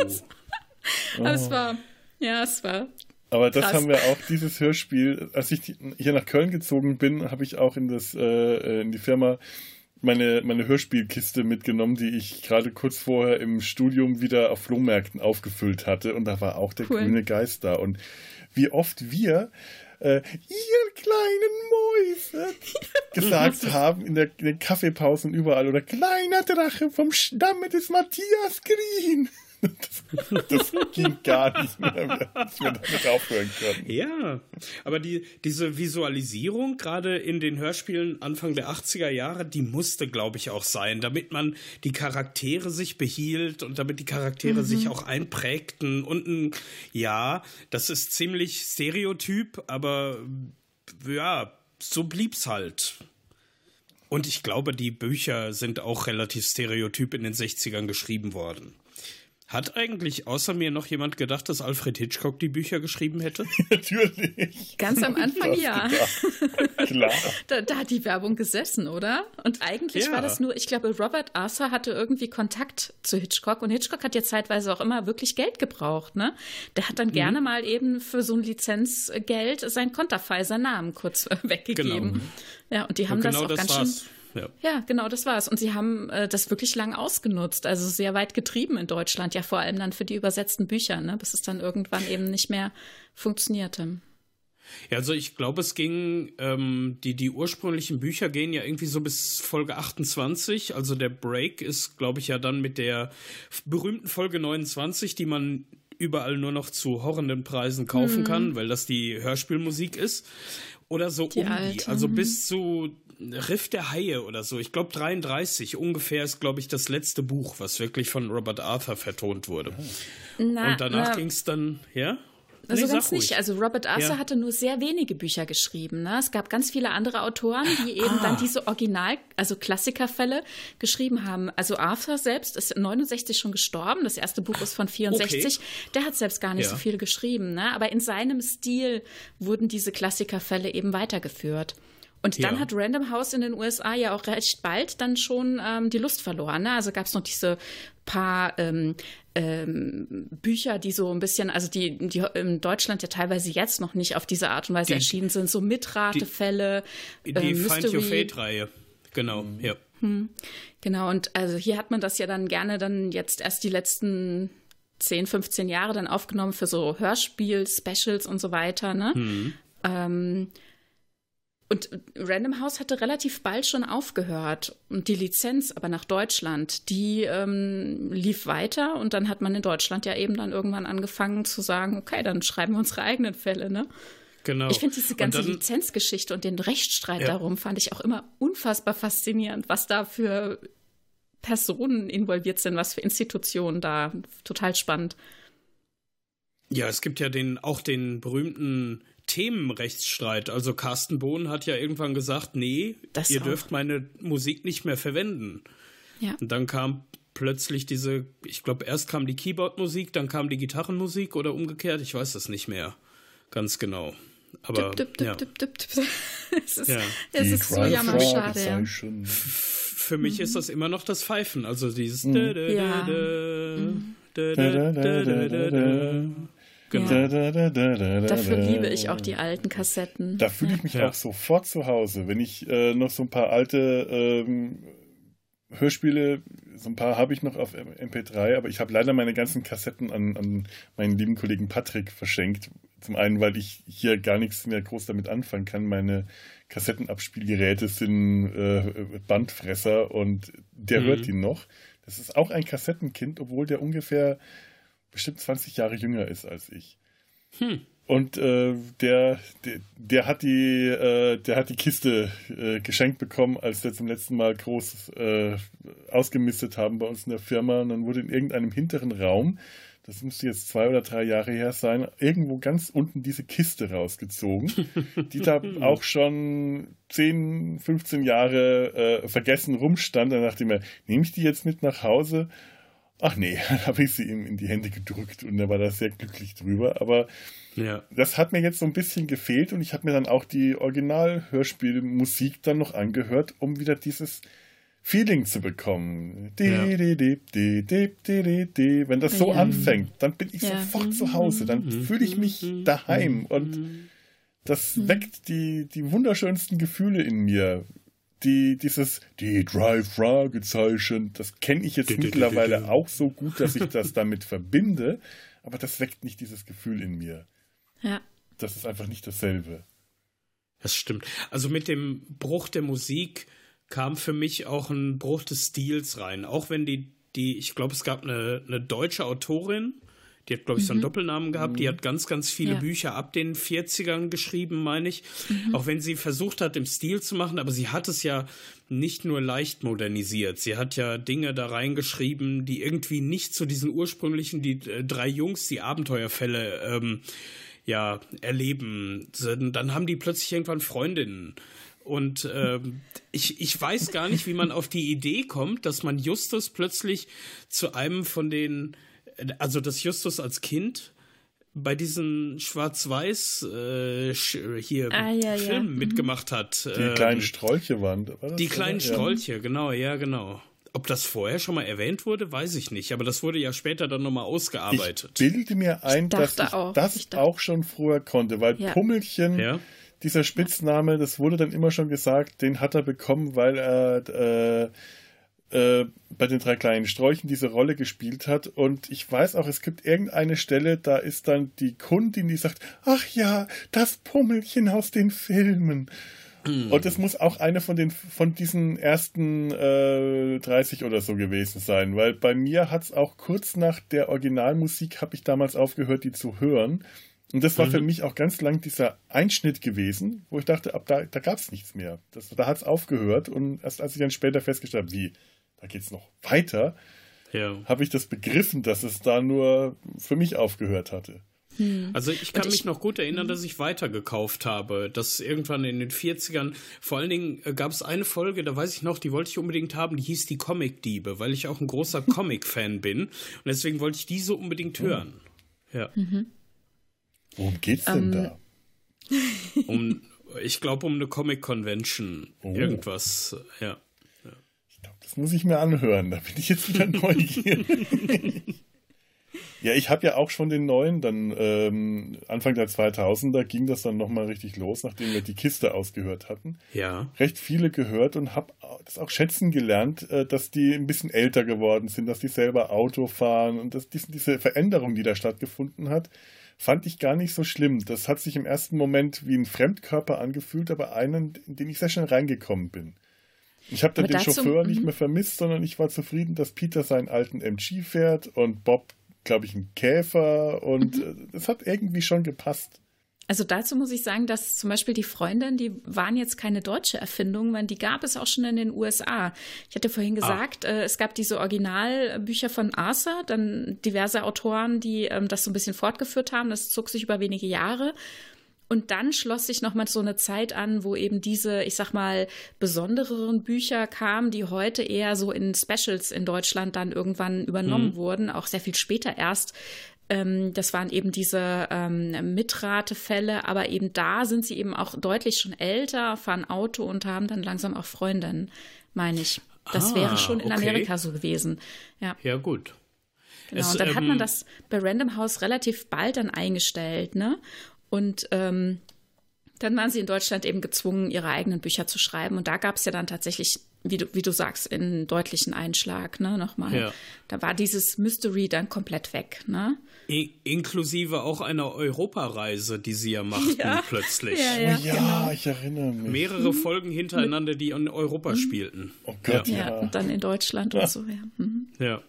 Aber es war, ja, es war aber das Krass. haben wir auch, dieses Hörspiel. Als ich hier nach Köln gezogen bin, habe ich auch in, das, äh, in die Firma meine, meine Hörspielkiste mitgenommen, die ich gerade kurz vorher im Studium wieder auf Flohmärkten aufgefüllt hatte. Und da war auch der cool. grüne Geist da. Und wie oft wir, äh, ihr kleinen Mäuse, gesagt haben in, der, in den Kaffeepausen überall. Oder kleiner Drache vom Stamme des Matthias Green. Das, das, ging gar nicht mehr, nicht mehr damit aufhören können. Ja, aber die, diese Visualisierung, gerade in den Hörspielen Anfang der 80er Jahre, die musste, glaube ich, auch sein, damit man die Charaktere sich behielt und damit die Charaktere mhm. sich auch einprägten. Und ein, ja, das ist ziemlich stereotyp, aber ja, so blieb's halt. Und ich glaube, die Bücher sind auch relativ stereotyp in den 60ern geschrieben worden. Hat eigentlich außer mir noch jemand gedacht, dass Alfred Hitchcock die Bücher geschrieben hätte? Natürlich. Ganz am Anfang ja. Klar. Da, da, hat die Werbung gesessen, oder? Und eigentlich ja. war das nur, ich glaube, Robert Arthur hatte irgendwie Kontakt zu Hitchcock und Hitchcock hat ja zeitweise auch immer wirklich Geld gebraucht, ne? Der hat dann mhm. gerne mal eben für so ein Lizenzgeld sein Konterfei, seinen Namen kurz weggegeben. Genau. Ja, und die haben und genau das auch das ganz war's. schön ja. ja, genau, das war's. Und sie haben äh, das wirklich lang ausgenutzt, also sehr weit getrieben in Deutschland, ja vor allem dann für die übersetzten Bücher, ne, bis es dann irgendwann eben nicht mehr funktionierte. Ja, also ich glaube, es ging, ähm, die, die ursprünglichen Bücher gehen ja irgendwie so bis Folge 28. Also der Break ist, glaube ich, ja dann mit der berühmten Folge 29, die man überall nur noch zu horrenden Preisen kaufen mhm. kann, weil das die Hörspielmusik ist. Oder so die um die. Also bis zu Riff der Haie oder so. Ich glaube 33 ungefähr ist, glaube ich, das letzte Buch, was wirklich von Robert Arthur vertont wurde. Na, Und danach ging es dann, ja? Also nee, ganz nicht. Also Robert Arthur ja. hatte nur sehr wenige Bücher geschrieben. Ne? Es gab ganz viele andere Autoren, die eben ah. dann diese Original, also Klassikerfälle geschrieben haben. Also Arthur selbst ist 69 schon gestorben. Das erste Buch ist von 64. Okay. Der hat selbst gar nicht ja. so viel geschrieben. Ne? Aber in seinem Stil wurden diese Klassikerfälle eben weitergeführt. Und dann ja. hat Random House in den USA ja auch recht bald dann schon ähm, die Lust verloren. Ne? Also gab es noch diese paar ähm, ähm, Bücher, die so ein bisschen, also die, die in Deutschland ja teilweise jetzt noch nicht auf diese Art und Weise die, erschienen sind, so Mitratefälle. Die, die äh, Find Your Fate-Reihe, genau, mhm. ja. Hm. Genau, und also hier hat man das ja dann gerne dann jetzt erst die letzten 10, 15 Jahre dann aufgenommen für so Hörspiel-Specials und so weiter, ne? Mhm. Ähm, und Random House hatte relativ bald schon aufgehört. Und die Lizenz aber nach Deutschland, die ähm, lief weiter. Und dann hat man in Deutschland ja eben dann irgendwann angefangen zu sagen, okay, dann schreiben wir unsere eigenen Fälle, ne? Genau. Ich finde diese ganze dann, Lizenzgeschichte und den Rechtsstreit ja. darum fand ich auch immer unfassbar faszinierend, was da für Personen involviert sind, was für Institutionen da. Total spannend. Ja, es gibt ja den, auch den berühmten Themenrechtsstreit. Also Carsten Bohn hat ja irgendwann gesagt, nee, das ihr auch. dürft meine Musik nicht mehr verwenden. Ja. Und dann kam plötzlich diese, ich glaube, erst kam die Keyboard-Musik, dann kam die Gitarrenmusik oder umgekehrt, ich weiß das nicht mehr ganz genau. Aber dip, dip, ja. Dip, es ist, ja. es ist so jammerschade. Ja. Für mich mhm. ist das immer noch das Pfeifen, also dieses mhm. Genau. Da, da, da, Dafür liebe ich auch die alten Kassetten. Da fühle ich mich ja. auch sofort zu Hause. Wenn ich äh, noch so ein paar alte ähm, Hörspiele, so ein paar habe ich noch auf MP3, aber ich habe leider meine ganzen Kassetten an, an meinen lieben Kollegen Patrick verschenkt, Zum einen, weil ich hier gar nichts mehr groß damit anfangen kann. Meine Kassettenabspielgeräte sind äh, Bandfresser und der mhm. hört die noch. Das ist auch ein Kassettenkind, obwohl der ungefähr bestimmt 20 Jahre jünger ist als ich. Hm. Und äh, der, der, der, hat die, äh, der hat die Kiste äh, geschenkt bekommen, als wir zum letzten Mal groß äh, ausgemistet haben bei uns in der Firma. Und dann wurde in irgendeinem hinteren Raum, das müsste jetzt zwei oder drei Jahre her sein, irgendwo ganz unten diese Kiste rausgezogen, die da auch schon 10, 15 Jahre äh, vergessen rumstand. Dann dachte ich mir, nehme ich die jetzt mit nach Hause? Ach nee, dann habe ich sie ihm in die Hände gedrückt und er war da sehr glücklich drüber. Aber ja. das hat mir jetzt so ein bisschen gefehlt und ich habe mir dann auch die Original-Hörspielmusik dann noch angehört, um wieder dieses Feeling zu bekommen. Ja. Wenn das so ja. anfängt, dann bin ich ja. sofort zu Hause, dann mhm. fühle ich mich mhm. daheim und mhm. das weckt die, die wunderschönsten Gefühle in mir die, dieses, die drei Fragezeichen, das kenne ich jetzt mittlerweile auch so gut, dass ich das damit verbinde, aber das weckt nicht dieses Gefühl in mir. Ja. Das ist einfach nicht dasselbe. Das stimmt. Also mit dem Bruch der Musik kam für mich auch ein Bruch des Stils rein. Auch wenn die, die, ich glaube, es gab eine, eine deutsche Autorin, die hat, glaube ich, so einen mhm. Doppelnamen gehabt. Die mhm. hat ganz, ganz viele ja. Bücher ab den 40ern geschrieben, meine ich. Mhm. Auch wenn sie versucht hat, im Stil zu machen, aber sie hat es ja nicht nur leicht modernisiert. Sie hat ja Dinge da reingeschrieben, die irgendwie nicht zu diesen ursprünglichen, die äh, drei Jungs, die Abenteuerfälle, ähm, ja, erleben. Dann haben die plötzlich irgendwann Freundinnen. Und ähm, ich, ich weiß gar nicht, wie man auf die Idee kommt, dass man Justus plötzlich zu einem von den also dass Justus als Kind bei diesen Schwarz-Weiß äh, hier ah, ja, Filmen ja. Mhm. mitgemacht hat. Die ähm, kleinen Strolche waren. War die kleinen ja. Strolche, genau, ja, genau. Ob das vorher schon mal erwähnt wurde, weiß ich nicht, aber das wurde ja später dann nochmal ausgearbeitet. Ich bilde mir ein, ich dass ich auch. das ich auch schon früher konnte, weil Pummelchen, dieser Spitzname, das wurde dann immer schon gesagt, den hat er bekommen, weil er äh, äh, bei den drei kleinen Sträuchen diese Rolle gespielt hat. Und ich weiß auch, es gibt irgendeine Stelle, da ist dann die Kundin, die sagt, ach ja, das Pummelchen aus den Filmen. Mm. Und es muss auch eine von den von diesen ersten äh, 30 oder so gewesen sein, weil bei mir hat es auch kurz nach der Originalmusik habe ich damals aufgehört, die zu hören. Und das war mhm. für mich auch ganz lang dieser Einschnitt gewesen, wo ich dachte, ab da, da gab es nichts mehr. Das, da hat es aufgehört und erst als ich dann später festgestellt habe, wie, da geht es noch weiter, ja. habe ich das begriffen, dass es da nur für mich aufgehört hatte. Hm. Also ich kann ich, mich noch gut erinnern, dass ich weitergekauft habe. Das irgendwann in den 40ern, vor allen Dingen äh, gab es eine Folge, da weiß ich noch, die wollte ich unbedingt haben, die hieß die Comic-Diebe, weil ich auch ein großer Comic-Fan bin. Und deswegen wollte ich diese unbedingt oh. hören. Ja. Mhm. Worum geht's denn um, ähm. da? Um, ich glaube, um eine Comic-Convention. Oh. Irgendwas, ja. Das muss ich mir anhören, da bin ich jetzt wieder neugierig. ja, ich habe ja auch schon den neuen, dann ähm, Anfang der 2000er ging das dann nochmal richtig los, nachdem wir die Kiste ausgehört hatten. Ja. Recht viele gehört und habe das auch schätzen gelernt, äh, dass die ein bisschen älter geworden sind, dass die selber Auto fahren und dass diese, diese Veränderung, die da stattgefunden hat, fand ich gar nicht so schlimm. Das hat sich im ersten Moment wie ein Fremdkörper angefühlt, aber einen, in den ich sehr schnell reingekommen bin. Ich habe dann den dazu, Chauffeur nicht mhm. mehr vermisst, sondern ich war zufrieden, dass Peter seinen alten MG fährt und Bob, glaube ich, einen Käfer und mhm. es hat irgendwie schon gepasst. Also dazu muss ich sagen, dass zum Beispiel die Freundin, die waren jetzt keine deutsche Erfindung, weil die gab es auch schon in den USA. Ich hatte vorhin ah. gesagt, ah. äh, es gab diese Originalbücher von Arthur, dann diverse Autoren, die ähm, das so ein bisschen fortgeführt haben. Das zog sich über wenige Jahre. Und dann schloss sich nochmal so eine Zeit an, wo eben diese, ich sag mal, besondereren Bücher kamen, die heute eher so in Specials in Deutschland dann irgendwann übernommen mhm. wurden, auch sehr viel später erst. Ähm, das waren eben diese ähm, Mitratefälle, aber eben da sind sie eben auch deutlich schon älter, fahren Auto und haben dann langsam auch Freundinnen, meine ich. Das ah, wäre schon in okay. Amerika so gewesen. Ja, ja gut. Genau, es, und dann ähm, hat man das bei Random House relativ bald dann eingestellt, ne? Und ähm, dann waren sie in Deutschland eben gezwungen, ihre eigenen Bücher zu schreiben. Und da gab es ja dann tatsächlich wie du, wie du sagst, in deutlichen Einschlag, ne, nochmal. Ja. Da war dieses Mystery dann komplett weg, ne? In inklusive auch einer Europareise, die sie ja machten ja. plötzlich. Ja, ja, oh, ja genau. ich erinnere mich. Mehrere Folgen hintereinander, die in Europa mhm. spielten. Oh Gott, ja. ja. Und dann in Deutschland und so, ja. Mhm. Ja.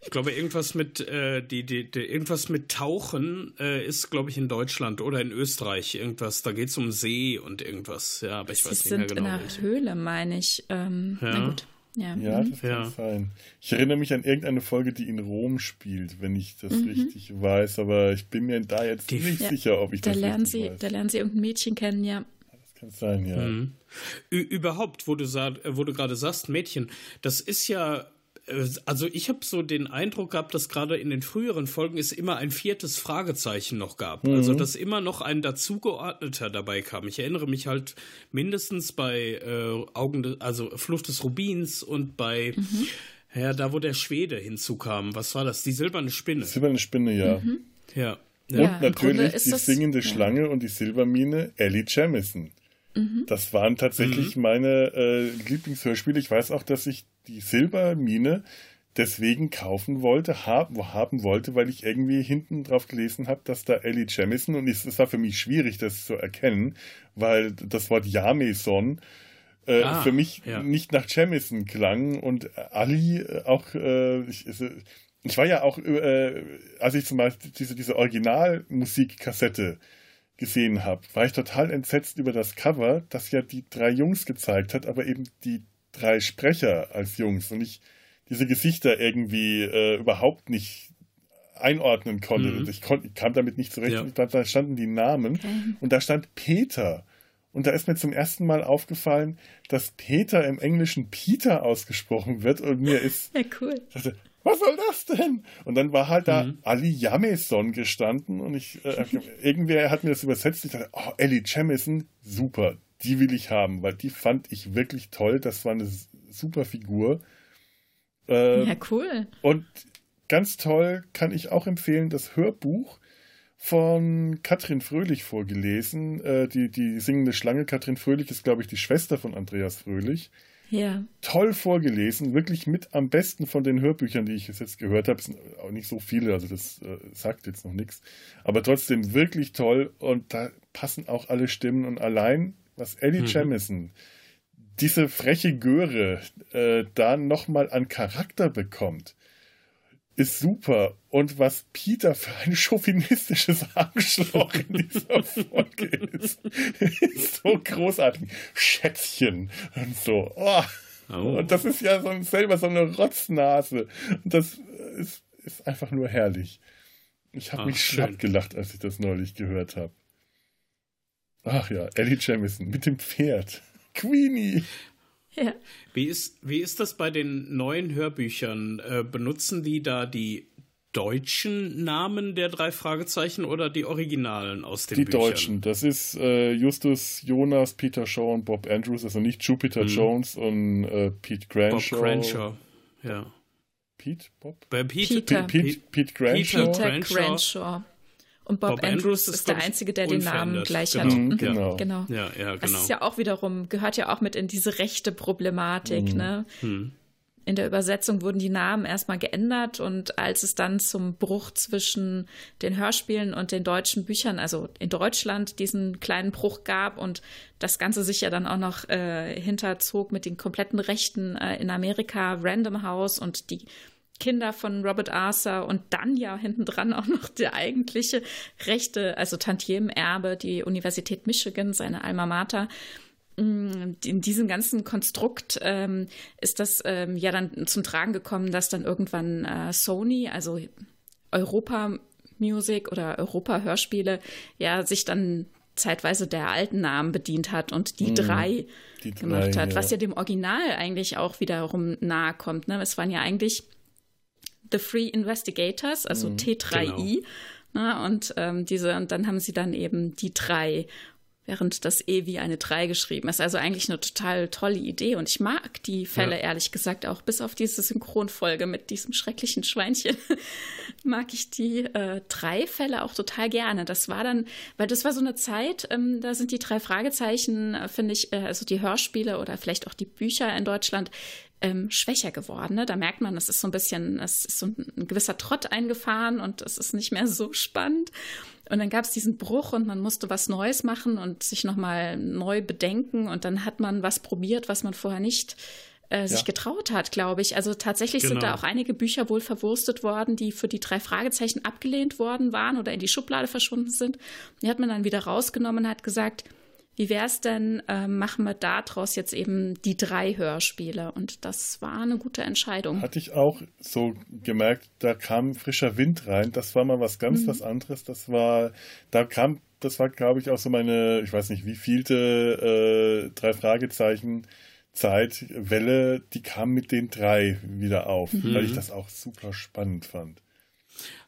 Ich glaube, irgendwas mit, äh, die, die, die, irgendwas mit Tauchen äh, ist, glaube ich, in Deutschland oder in Österreich irgendwas. Da geht es um See und irgendwas. Ja, aber ich Sie weiß nicht mehr genau. in einer Höhle, meine ich. Ähm, ja. Na gut. Ja, ja das kann ja. sein. Ich erinnere mich an irgendeine Folge, die in Rom spielt, wenn ich das mhm. richtig weiß, aber ich bin mir da jetzt die, nicht ja. sicher, ob ich da das lernen richtig Sie, weiß. Da lernen Sie irgendein Mädchen kennen, ja. Das kann sein, ja. Mhm. Überhaupt, wo du, wo du gerade sagst, Mädchen, das ist ja also ich habe so den Eindruck gehabt, dass gerade in den früheren Folgen es immer ein viertes Fragezeichen noch gab. Mhm. Also dass immer noch ein dazugeordneter dabei kam. Ich erinnere mich halt mindestens bei äh, Augen, de, also Flucht des Rubins und bei mhm. ja, da wo der Schwede hinzukam. Was war das? Die silberne Spinne. Die silberne Spinne, ja. Mhm. Ja. Und ja, natürlich die singende ja. Schlange und die Silbermine Ellie Jamison. Mhm. Das waren tatsächlich mhm. meine äh, Lieblingshörspiele. Ich weiß auch, dass ich die Silbermine deswegen kaufen wollte, haben, haben wollte, weil ich irgendwie hinten drauf gelesen habe, dass da Ellie Jamison, und es war für mich schwierig, das zu erkennen, weil das Wort Jameson äh, ah, für mich ja. nicht nach Jamison klang und Ali auch, äh, ich, ich, war ja auch, äh, als ich zum Beispiel diese, diese Originalmusikkassette gesehen habe, war ich total entsetzt über das Cover, das ja die drei Jungs gezeigt hat, aber eben die drei Sprecher als Jungs und ich diese Gesichter irgendwie äh, überhaupt nicht einordnen konnte. Mhm. Ich, kon, ich kam damit nicht zurecht. Ja. Da, da, standen die Namen okay. und da stand Peter. Und da ist mir zum ersten Mal aufgefallen, dass Peter im Englischen Peter ausgesprochen wird und mir ist. Ja, cool. Dachte, was soll das denn? Und dann war halt da mhm. Ali Jameson gestanden und ich, äh, irgendwer hat mir das übersetzt. Ich dachte, oh, Ellie Jamison, super, die will ich haben, weil die fand ich wirklich toll. Das war eine super Figur. Äh, ja, cool. Und ganz toll kann ich auch empfehlen, das Hörbuch von Katrin Fröhlich vorgelesen. Äh, die, die singende Schlange Katrin Fröhlich ist, glaube ich, die Schwester von Andreas Fröhlich. Ja. Toll vorgelesen, wirklich mit am besten von den Hörbüchern, die ich jetzt gehört habe. Es sind auch nicht so viele, also das äh, sagt jetzt noch nichts. Aber trotzdem wirklich toll und da passen auch alle Stimmen und allein, was Eddie mhm. Jamison, diese freche Göre, äh, da nochmal an Charakter bekommt ist super. Und was Peter für ein chauvinistisches Arschloch in dieser Folge ist, ist so großartig. Schätzchen und so. Oh. Oh. Und das ist ja so selber so eine Rotznase. Und das ist, ist einfach nur herrlich. Ich habe mich schlapp gelacht, als ich das neulich gehört habe. Ach ja, Ellie Jamison mit dem Pferd. Queenie. Ja. Wie, ist, wie ist das bei den neuen Hörbüchern? Äh, benutzen die da die deutschen Namen der drei Fragezeichen oder die Originalen aus den die Büchern? Die deutschen. Das ist äh, Justus Jonas, Peter Shaw und Bob Andrews, also nicht Jupiter mhm. Jones und äh, Pete Granshaw. Bob Granshaw, ja. Pete? Bob? Bei Pete, Peter. Pete, Pete, Pete Granshaw. Peter Granshaw. Und Bob, Bob Andrews, Andrews, ist, der Einzige, der den Namen gleich genau. hat. Mhm, genau. genau. Ja, ja, genau. Das ist ja auch wiederum, gehört ja auch mit in diese rechte Problematik, mhm. ne? Mhm. In der Übersetzung wurden die Namen erstmal geändert und als es dann zum Bruch zwischen den Hörspielen und den deutschen Büchern, also in Deutschland diesen kleinen Bruch gab und das Ganze sich ja dann auch noch äh, hinterzog mit den kompletten Rechten äh, in Amerika, Random House und die Kinder von Robert Arthur und dann ja hinten dran auch noch der eigentliche Rechte, also Tantiemen-Erbe, die Universität Michigan, seine Alma Mater. Mm, in diesem ganzen Konstrukt ähm, ist das ähm, ja dann zum Tragen gekommen, dass dann irgendwann äh, Sony, also Europa Music oder Europa Hörspiele, ja sich dann zeitweise der alten Namen bedient hat und die, mm, drei, die drei gemacht hat, ja. was ja dem Original eigentlich auch wiederum nahe kommt. Ne? Es waren ja eigentlich The Free Investigators, also mhm, T3i. Genau. Ne, und ähm, diese, und dann haben sie dann eben die drei während das E wie eine 3 geschrieben ist. Also eigentlich eine total tolle Idee und ich mag die Fälle ja. ehrlich gesagt auch, bis auf diese Synchronfolge mit diesem schrecklichen Schweinchen, mag ich die äh, drei Fälle auch total gerne. Das war dann, weil das war so eine Zeit, ähm, da sind die drei Fragezeichen, äh, finde ich, äh, also die Hörspiele oder vielleicht auch die Bücher in Deutschland, ähm, schwächer geworden. Ne? Da merkt man, es ist so ein bisschen, es ist so ein, gewisser Trott eingefahren und es ist nicht mehr so spannend. Und dann gab es diesen Bruch und man musste was Neues machen und sich nochmal neu bedenken. Und dann hat man was probiert, was man vorher nicht äh, sich ja. getraut hat, glaube ich. Also tatsächlich genau. sind da genau. auch einige Bücher wohl verwurstet worden, die für die drei Fragezeichen abgelehnt worden waren oder in die Schublade verschwunden sind. Die hat man dann wieder rausgenommen und hat gesagt, wie wäre es denn, äh, machen wir daraus jetzt eben die drei Hörspiele? Und das war eine gute Entscheidung. Hatte ich auch so gemerkt, da kam frischer Wind rein. Das war mal was ganz mhm. was anderes. Das war, da kam, das war, glaube ich, auch so meine, ich weiß nicht, wie vielte äh, drei Fragezeichen Zeitwelle, die kam mit den drei wieder auf, mhm. weil ich das auch super spannend fand.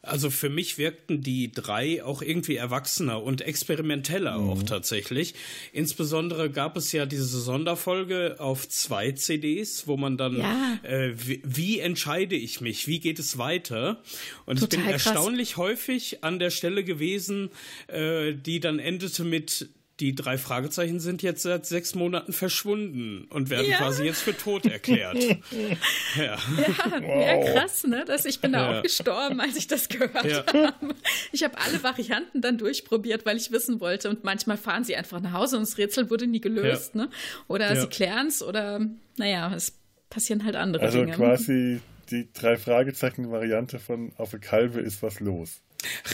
Also für mich wirkten die drei auch irgendwie erwachsener und experimenteller mhm. auch tatsächlich. Insbesondere gab es ja diese Sonderfolge auf zwei CDs, wo man dann, ja. äh, wie, wie, entscheide ich mich, wie geht es weiter? Und Total ich bin krass. erstaunlich häufig an der Stelle gewesen, äh, die dann endete mit die drei Fragezeichen sind jetzt seit sechs Monaten verschwunden und werden ja. quasi jetzt für tot erklärt. ja, ja, wow. ja, krass, ne? Das, ich bin da ja. auch gestorben, als ich das gehört ja. habe. Ich habe alle Varianten dann durchprobiert, weil ich wissen wollte. Und manchmal fahren sie einfach nach Hause und das Rätsel wurde nie gelöst, ne? Oder sie klären es oder, naja, es passieren halt andere also Dinge. Also quasi die drei Fragezeichen-Variante von Auf der Kalbe ist was los.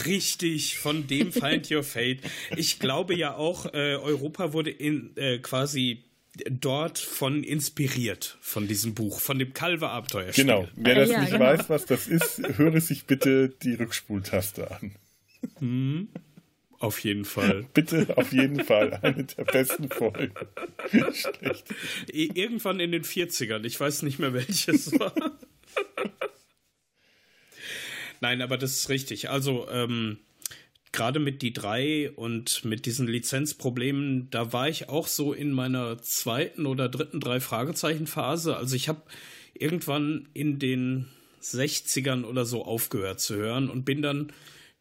Richtig, von dem Find Your Fate. Ich glaube ja auch, äh, Europa wurde in, äh, quasi dort von inspiriert, von diesem Buch, von dem Calver-Abenteuer. Genau, wer das ja, nicht genau. weiß, was das ist, höre sich bitte die Rückspultaste an. Hm, auf jeden Fall. bitte, auf jeden Fall. Eine der besten Folgen. Schlecht. Irgendwann in den 40ern, ich weiß nicht mehr welches war. Nein, aber das ist richtig. Also, ähm, gerade mit die drei und mit diesen Lizenzproblemen, da war ich auch so in meiner zweiten oder dritten drei Fragezeichen Phase. Also ich habe irgendwann in den 60ern oder so aufgehört zu hören und bin dann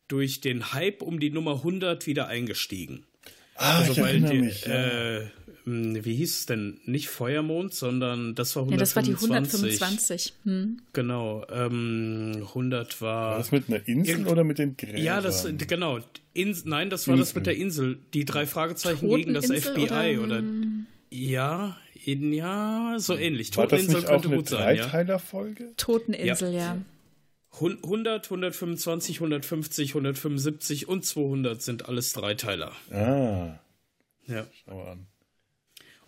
durch den Hype um die Nummer 100 wieder eingestiegen. Ah, also, ich weil die, mich, ja. äh, wie hieß es denn? Nicht Feuermond, sondern das war 125. Ja, das war die 125. Hm. Genau, ähm, 100 war. War das mit einer Insel oder mit den Gräbern? Ja, das, genau. In, nein, das war Insel. das mit der Insel. Die drei Fragezeichen gegen das FBI oder, oder ja, in, ja, so ähnlich. War Toteninsel das nicht könnte auch gut eine Dreiteiler-Folge? Toteninsel, ja. ja. 100, 125, 150, 175 und 200 sind alles Dreiteiler. Ah. Ja. Schau an.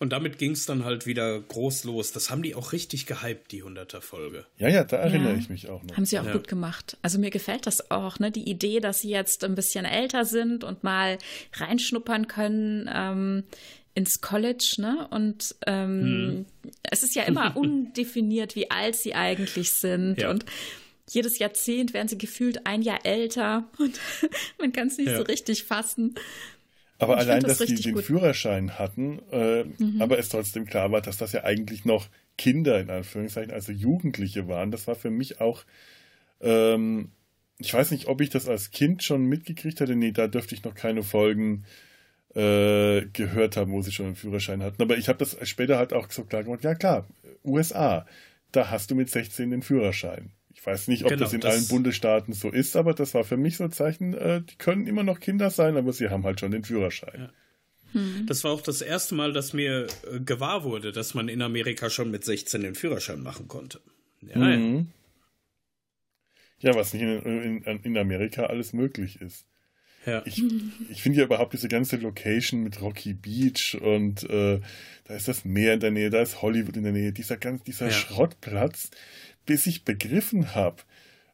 Und damit ging es dann halt wieder groß los. Das haben die auch richtig gehypt, die 100er Folge. Ja, ja, da erinnere ja. ich mich auch noch. Haben sie auch ja. gut gemacht. Also mir gefällt das auch, ne? Die Idee, dass sie jetzt ein bisschen älter sind und mal reinschnuppern können ähm, ins College, ne? Und ähm, hm. es ist ja immer undefiniert, wie alt sie eigentlich sind. Ja. Und jedes Jahrzehnt werden sie gefühlt ein Jahr älter und man kann es nicht so richtig fassen. Aber ich allein, das dass die den gut. Führerschein hatten, äh, mhm. aber es trotzdem klar war, dass das ja eigentlich noch Kinder in Anführungszeichen, also Jugendliche waren, das war für mich auch, ähm, ich weiß nicht, ob ich das als Kind schon mitgekriegt hatte. Nee, da dürfte ich noch keine Folgen äh, gehört haben, wo sie schon einen Führerschein hatten. Aber ich habe das später halt auch so klar gemacht, ja klar, USA, da hast du mit 16 den Führerschein. Ich weiß nicht, ob genau, das in das allen Bundesstaaten so ist, aber das war für mich so ein Zeichen, äh, die können immer noch Kinder sein, aber sie haben halt schon den Führerschein. Ja. Hm. Das war auch das erste Mal, dass mir äh, gewahr wurde, dass man in Amerika schon mit 16 den Führerschein machen konnte. Ja, mhm. ja. ja was nicht in, in, in, Amerika alles möglich ist. Ja. Ich, ich finde ja überhaupt diese ganze Location mit Rocky Beach und äh, da ist das Meer in der Nähe, da ist Hollywood in der Nähe, dieser ganz, dieser ja. Schrottplatz, bis ich begriffen habe,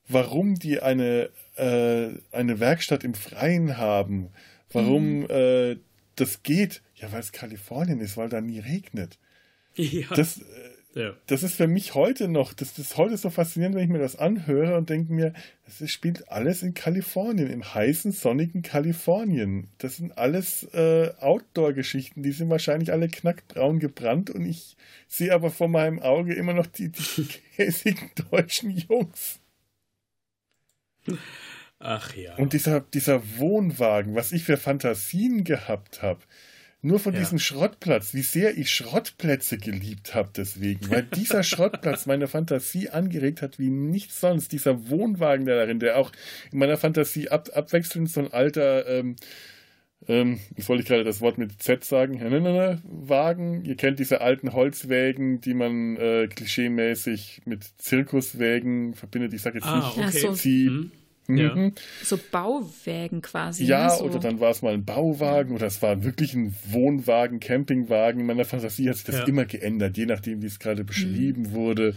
warum die eine, äh, eine Werkstatt im Freien haben, warum mhm. äh, das geht. Ja, weil es Kalifornien ist, weil da nie regnet. Ja. Das, äh, ja. das ist für mich heute noch, das, das ist heute so faszinierend, wenn ich mir das anhöre und denke mir, das spielt alles in Kalifornien, im heißen, sonnigen Kalifornien. Das sind alles äh, Outdoor-Geschichten, die sind wahrscheinlich alle knackbraun gebrannt und ich sehe aber vor meinem Auge immer noch die, die käsigen deutschen Jungs. Ach ja. Und dieser, dieser Wohnwagen, was ich für Fantasien gehabt habe, nur von ja. diesem Schrottplatz, wie sehr ich Schrottplätze geliebt habe deswegen, weil dieser Schrottplatz meine Fantasie angeregt hat wie nichts sonst. Dieser Wohnwagen da darin, der auch in meiner Fantasie ab, abwechselnd so ein alter, ähm, ähm, jetzt wollte ich gerade das Wort mit Z sagen, Wagen. Ihr kennt diese alten Holzwägen, die man äh, klischeemäßig mit Zirkuswägen verbindet. Ich sage jetzt ah, nicht okay. ja, so. Mhm ja. Mhm. So Bauwägen quasi. Ja, ne? so. oder dann war es mal ein Bauwagen oder es war wirklich ein Wohnwagen, Campingwagen. In meiner Fantasie hat sich das ja. immer geändert, je nachdem, wie es gerade beschrieben mhm. wurde.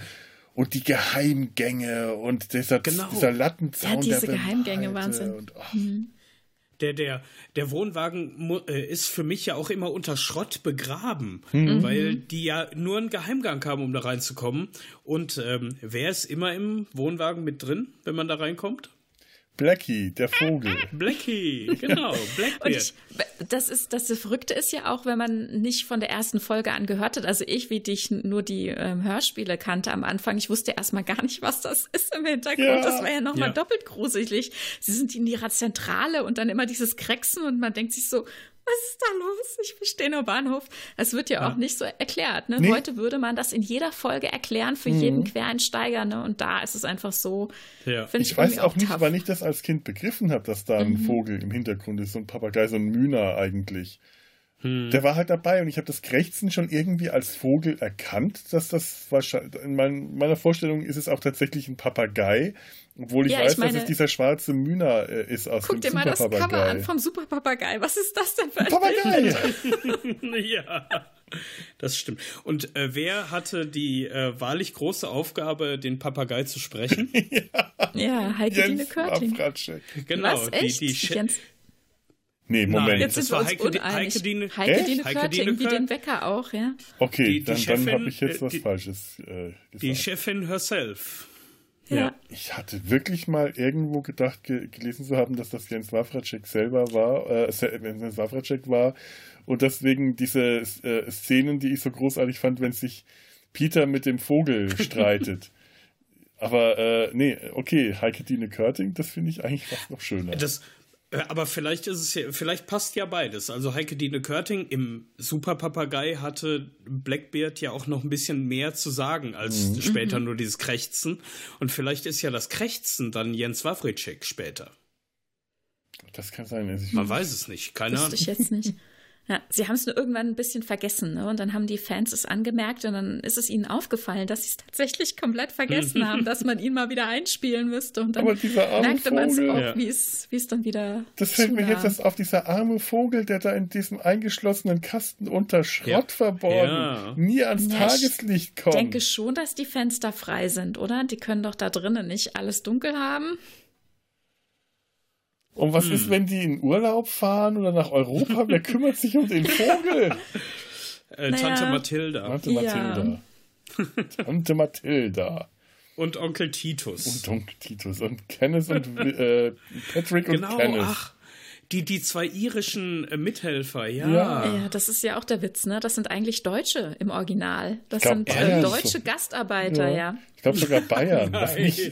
Und die Geheimgänge und dieser, genau. dieser Lattenzaun. Ja, diese Geheimgänge, Wahnsinn. Und, oh. mhm. Der, der, der Wohnwagen äh, ist für mich ja auch immer unter Schrott begraben, mhm. weil die ja nur einen Geheimgang haben, um da reinzukommen. Und ähm, wer ist immer im Wohnwagen mit drin, wenn man da reinkommt? Blackie, der Vogel. Blackie, genau, Blackbeard. Ich, das ist das Verrückte ist ja auch, wenn man nicht von der ersten Folge an gehört hat. Also ich, wie dich nur die ähm, Hörspiele kannte am Anfang, ich wusste erstmal gar nicht, was das ist im Hintergrund. Ja. Das war ja nochmal ja. doppelt gruselig. Sie sind in ihrer Zentrale und dann immer dieses Krecksen und man denkt sich so, was ist da los? Ich verstehe nur Bahnhof. Es wird ja, ja, auch nicht so erklärt. Ne? Nee. Heute würde man das in jeder Folge erklären für mhm. jeden Quereinsteiger. Ne? Und da ist es einfach so. Ja. Ich, ich weiß auch nicht, tough. wann ich das als Kind begriffen habe, dass da ein mhm. Vogel im Hintergrund ist, so ein Papagei, so ein Mühner eigentlich. Hm. Der war halt dabei und ich habe das Krächzen schon irgendwie als Vogel erkannt, dass das wahrscheinlich, in mein, meiner Vorstellung ist es auch tatsächlich ein Papagei, obwohl ich ja, weiß, ich meine, dass es dieser schwarze Mühner äh, ist aus Guck dem dir mal das Cover an vom Superpapagei. Was ist das denn für ein Papagei? ja, das stimmt. Und äh, wer hatte die äh, wahrlich große Aufgabe, den Papagei zu sprechen? ja, ja Heike Dine Körting. Genau, Was, echt? die, die Jens Nee, Moment. Nein, jetzt das war Heike, uneinig. Heike Dine, Heike Dine Körting, wie den Wecker auch, ja. Okay, die, die dann, dann habe ich jetzt äh, was die, Falsches äh, gesagt. Die Chefin herself. Ja. ja. Ich hatte wirklich mal irgendwo gedacht, ge gelesen zu haben, dass das Jens Wawracek selber war, äh, Jens Wawracek war und deswegen diese äh, Szenen, die ich so großartig fand, wenn sich Peter mit dem Vogel streitet. Aber äh, nee, okay, Heike Dine Körting, das finde ich eigentlich fast noch schöner. Das, äh, aber vielleicht ist es ja, vielleicht passt ja beides. Also Heike Dine Körting im Super Papagei hatte Blackbeard ja auch noch ein bisschen mehr zu sagen als mhm. später mhm. nur dieses Krächzen. Und vielleicht ist ja das Krächzen dann Jens Wawritschek später. Das kann sein. Man weiß es nicht. Keine Ahnung. ich jetzt nicht. Ja, sie haben es nur irgendwann ein bisschen vergessen, ne? Und dann haben die Fans es angemerkt und dann ist es ihnen aufgefallen, dass sie es tatsächlich komplett vergessen haben, dass man ihn mal wieder einspielen müsste. Und dann merkte man es auch, ja. wie es, wie es dann wieder. Das fällt mir jetzt erst auf, dieser arme Vogel, der da in diesem eingeschlossenen Kasten unter Schrott ja. verborgen, ja. nie ans ja, Tageslicht kommt. Ich denke schon, dass die Fenster frei sind, oder? Die können doch da drinnen nicht alles dunkel haben. Und was hm. ist, wenn die in Urlaub fahren oder nach Europa? Wer kümmert sich um den Vogel? Äh, naja. Tante Mathilda. Tante Mathilda. Ja. Tante Mathilda. Und Onkel Titus. Und Onkel Titus. Und Kenneth und äh, Patrick genau, und Kenneth. Ach, die, die zwei irischen äh, Mithelfer, ja. ja. ja. das ist ja auch der Witz, ne? Das sind eigentlich Deutsche im Original. Das glaub, sind äh, deutsche Gastarbeiter, ja. ja. Ich glaube sogar Bayern, was mich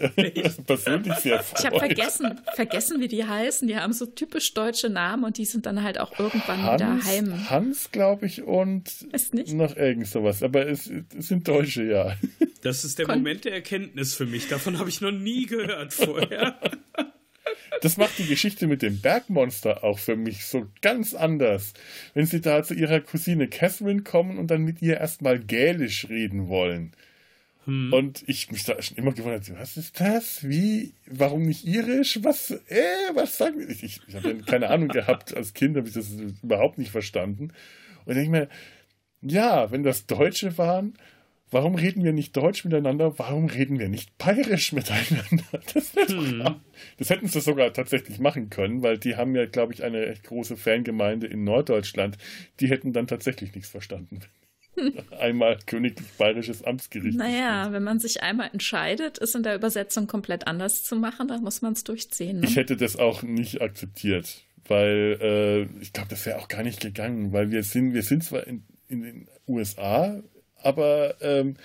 persönlich sehr freut. Ich habe vergessen, vergessen, wie die heißen. Die haben so typisch deutsche Namen und die sind dann halt auch irgendwann Hans, wieder heim. Hans, glaube ich, und noch irgend sowas. Aber es, es, sind Deutsche, ja. Das ist der Kon Moment der Erkenntnis für mich. Davon habe ich noch nie gehört vorher. Das macht die Geschichte mit dem Bergmonster auch für mich so ganz anders. Wenn sie da zu ihrer Cousine Catherine kommen und dann mit ihr erstmal Gälisch reden wollen. Hm. Und ich mich da schon immer gewundert, was ist das? Wie? Warum nicht irisch? Was? Äh, was sagen wir? Ich, ich, ich habe keine Ahnung gehabt. Als Kind habe ich das überhaupt nicht verstanden. Und ich denke mir, ja, wenn das Deutsche waren, Warum reden wir nicht Deutsch miteinander? Warum reden wir nicht Bayerisch miteinander? Das, hm. das hätten sie sogar tatsächlich machen können, weil die haben ja, glaube ich, eine echt große Fangemeinde in Norddeutschland. Die hätten dann tatsächlich nichts verstanden. einmal königlich bayerisches Amtsgericht. Naja, wenn man sich einmal entscheidet, es in der Übersetzung komplett anders zu machen, dann muss man es durchziehen. Ne? Ich hätte das auch nicht akzeptiert, weil äh, ich glaube, das wäre auch gar nicht gegangen, weil wir sind, wir sind zwar in, in den USA, aber ähm,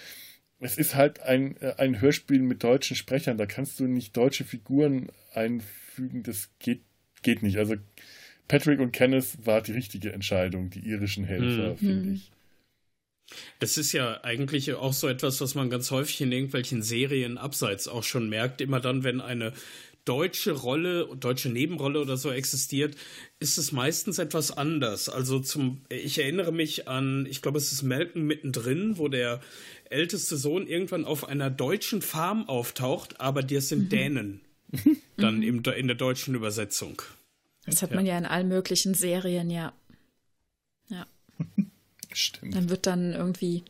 es ist halt ein, äh, ein Hörspiel mit deutschen Sprechern. Da kannst du nicht deutsche Figuren einfügen. Das geht, geht nicht. Also Patrick und Kenneth war die richtige Entscheidung, die irischen Helfer, mhm. finde ich. Das ist ja eigentlich auch so etwas, was man ganz häufig in irgendwelchen Serien abseits auch schon merkt. Immer dann, wenn eine deutsche Rolle, deutsche Nebenrolle oder so existiert, ist es meistens etwas anders. Also zum, ich erinnere mich an, ich glaube, es ist Malcolm mittendrin, wo der älteste Sohn irgendwann auf einer deutschen Farm auftaucht, aber die sind mhm. Dänen. Dann mhm. im, in der deutschen Übersetzung. Das hat man ja in allen möglichen Serien, ja. Ja. Stimmt. Dann wird dann irgendwie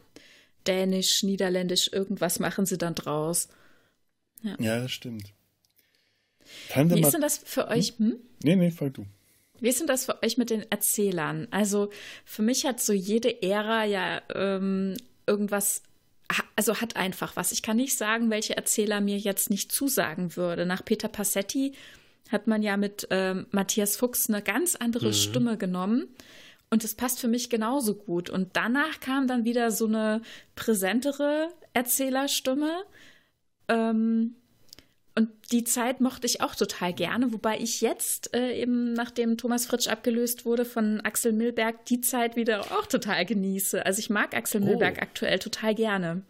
Dänisch, Niederländisch, irgendwas machen sie dann draus. Ja, ja das stimmt. Tante Wie ist denn das für euch? Hm? Nee, nee, fang du. Wie ist denn das für euch mit den Erzählern? Also für mich hat so jede Ära ja ähm, irgendwas, also hat einfach was. Ich kann nicht sagen, welche Erzähler mir jetzt nicht zusagen würde. Nach Peter Passetti hat man ja mit ähm, Matthias Fuchs eine ganz andere mhm. Stimme genommen. Und es passt für mich genauso gut. Und danach kam dann wieder so eine präsentere Erzählerstimme. Ähm, und die Zeit mochte ich auch total gerne, wobei ich jetzt äh, eben, nachdem Thomas Fritsch abgelöst wurde von Axel Milberg, die Zeit wieder auch total genieße. Also ich mag Axel oh. Milberg aktuell total gerne.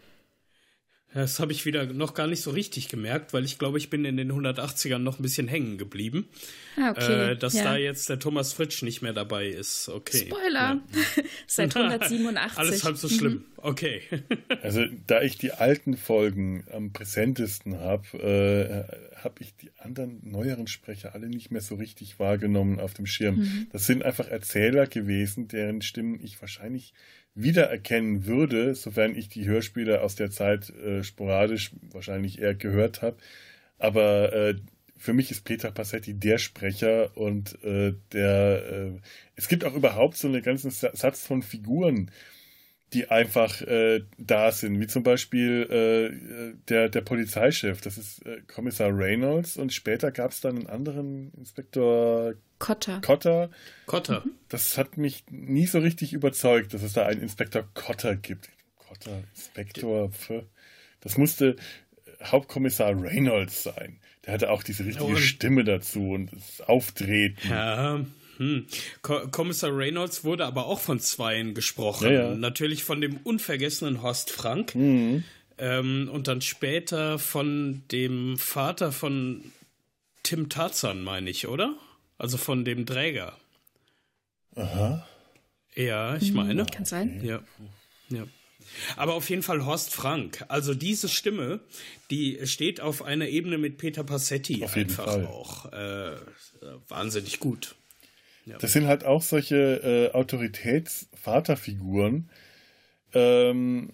Das habe ich wieder noch gar nicht so richtig gemerkt, weil ich glaube, ich bin in den 180ern noch ein bisschen hängen geblieben. Ah, okay. Äh, dass ja. da jetzt der Thomas Fritsch nicht mehr dabei ist. Okay. Spoiler! Ja. Seit 187. Alles halb so schlimm. Mhm. Okay. also, da ich die alten Folgen am präsentesten habe, äh, habe ich die anderen neueren Sprecher alle nicht mehr so richtig wahrgenommen auf dem Schirm. Mhm. Das sind einfach Erzähler gewesen, deren Stimmen ich wahrscheinlich wiedererkennen würde, sofern ich die Hörspiele aus der Zeit äh, sporadisch wahrscheinlich eher gehört habe. Aber äh, für mich ist Peter Passetti der Sprecher und äh, der äh, es gibt auch überhaupt so einen ganzen Satz von Figuren, die einfach äh, da sind, wie zum Beispiel äh, der, der Polizeichef, das ist äh, Kommissar Reynolds und später gab es dann einen anderen Inspektor Cotter. Cotter. Cotter. Mhm. Das hat mich nie so richtig überzeugt, dass es da einen Inspektor Cotter gibt. Cotter, Inspektor, das musste Hauptkommissar Reynolds sein. Der hatte auch diese richtige oh. Stimme dazu und das Auftreten. Ja, hm. Kommissar Reynolds wurde aber auch von Zweien gesprochen. Ja, ja. Natürlich von dem unvergessenen Horst Frank. Mhm. Ähm, und dann später von dem Vater von Tim Tarzan, meine ich, oder? Also von dem Träger. Aha. Ja, ich meine. Kann sein. Ja. Ja. Aber auf jeden Fall Horst Frank. Also diese Stimme, die steht auf einer Ebene mit Peter Passetti auf einfach auch. Äh, wahnsinnig gut. Ja. Das sind halt auch solche äh, Autoritätsvaterfiguren. Ähm,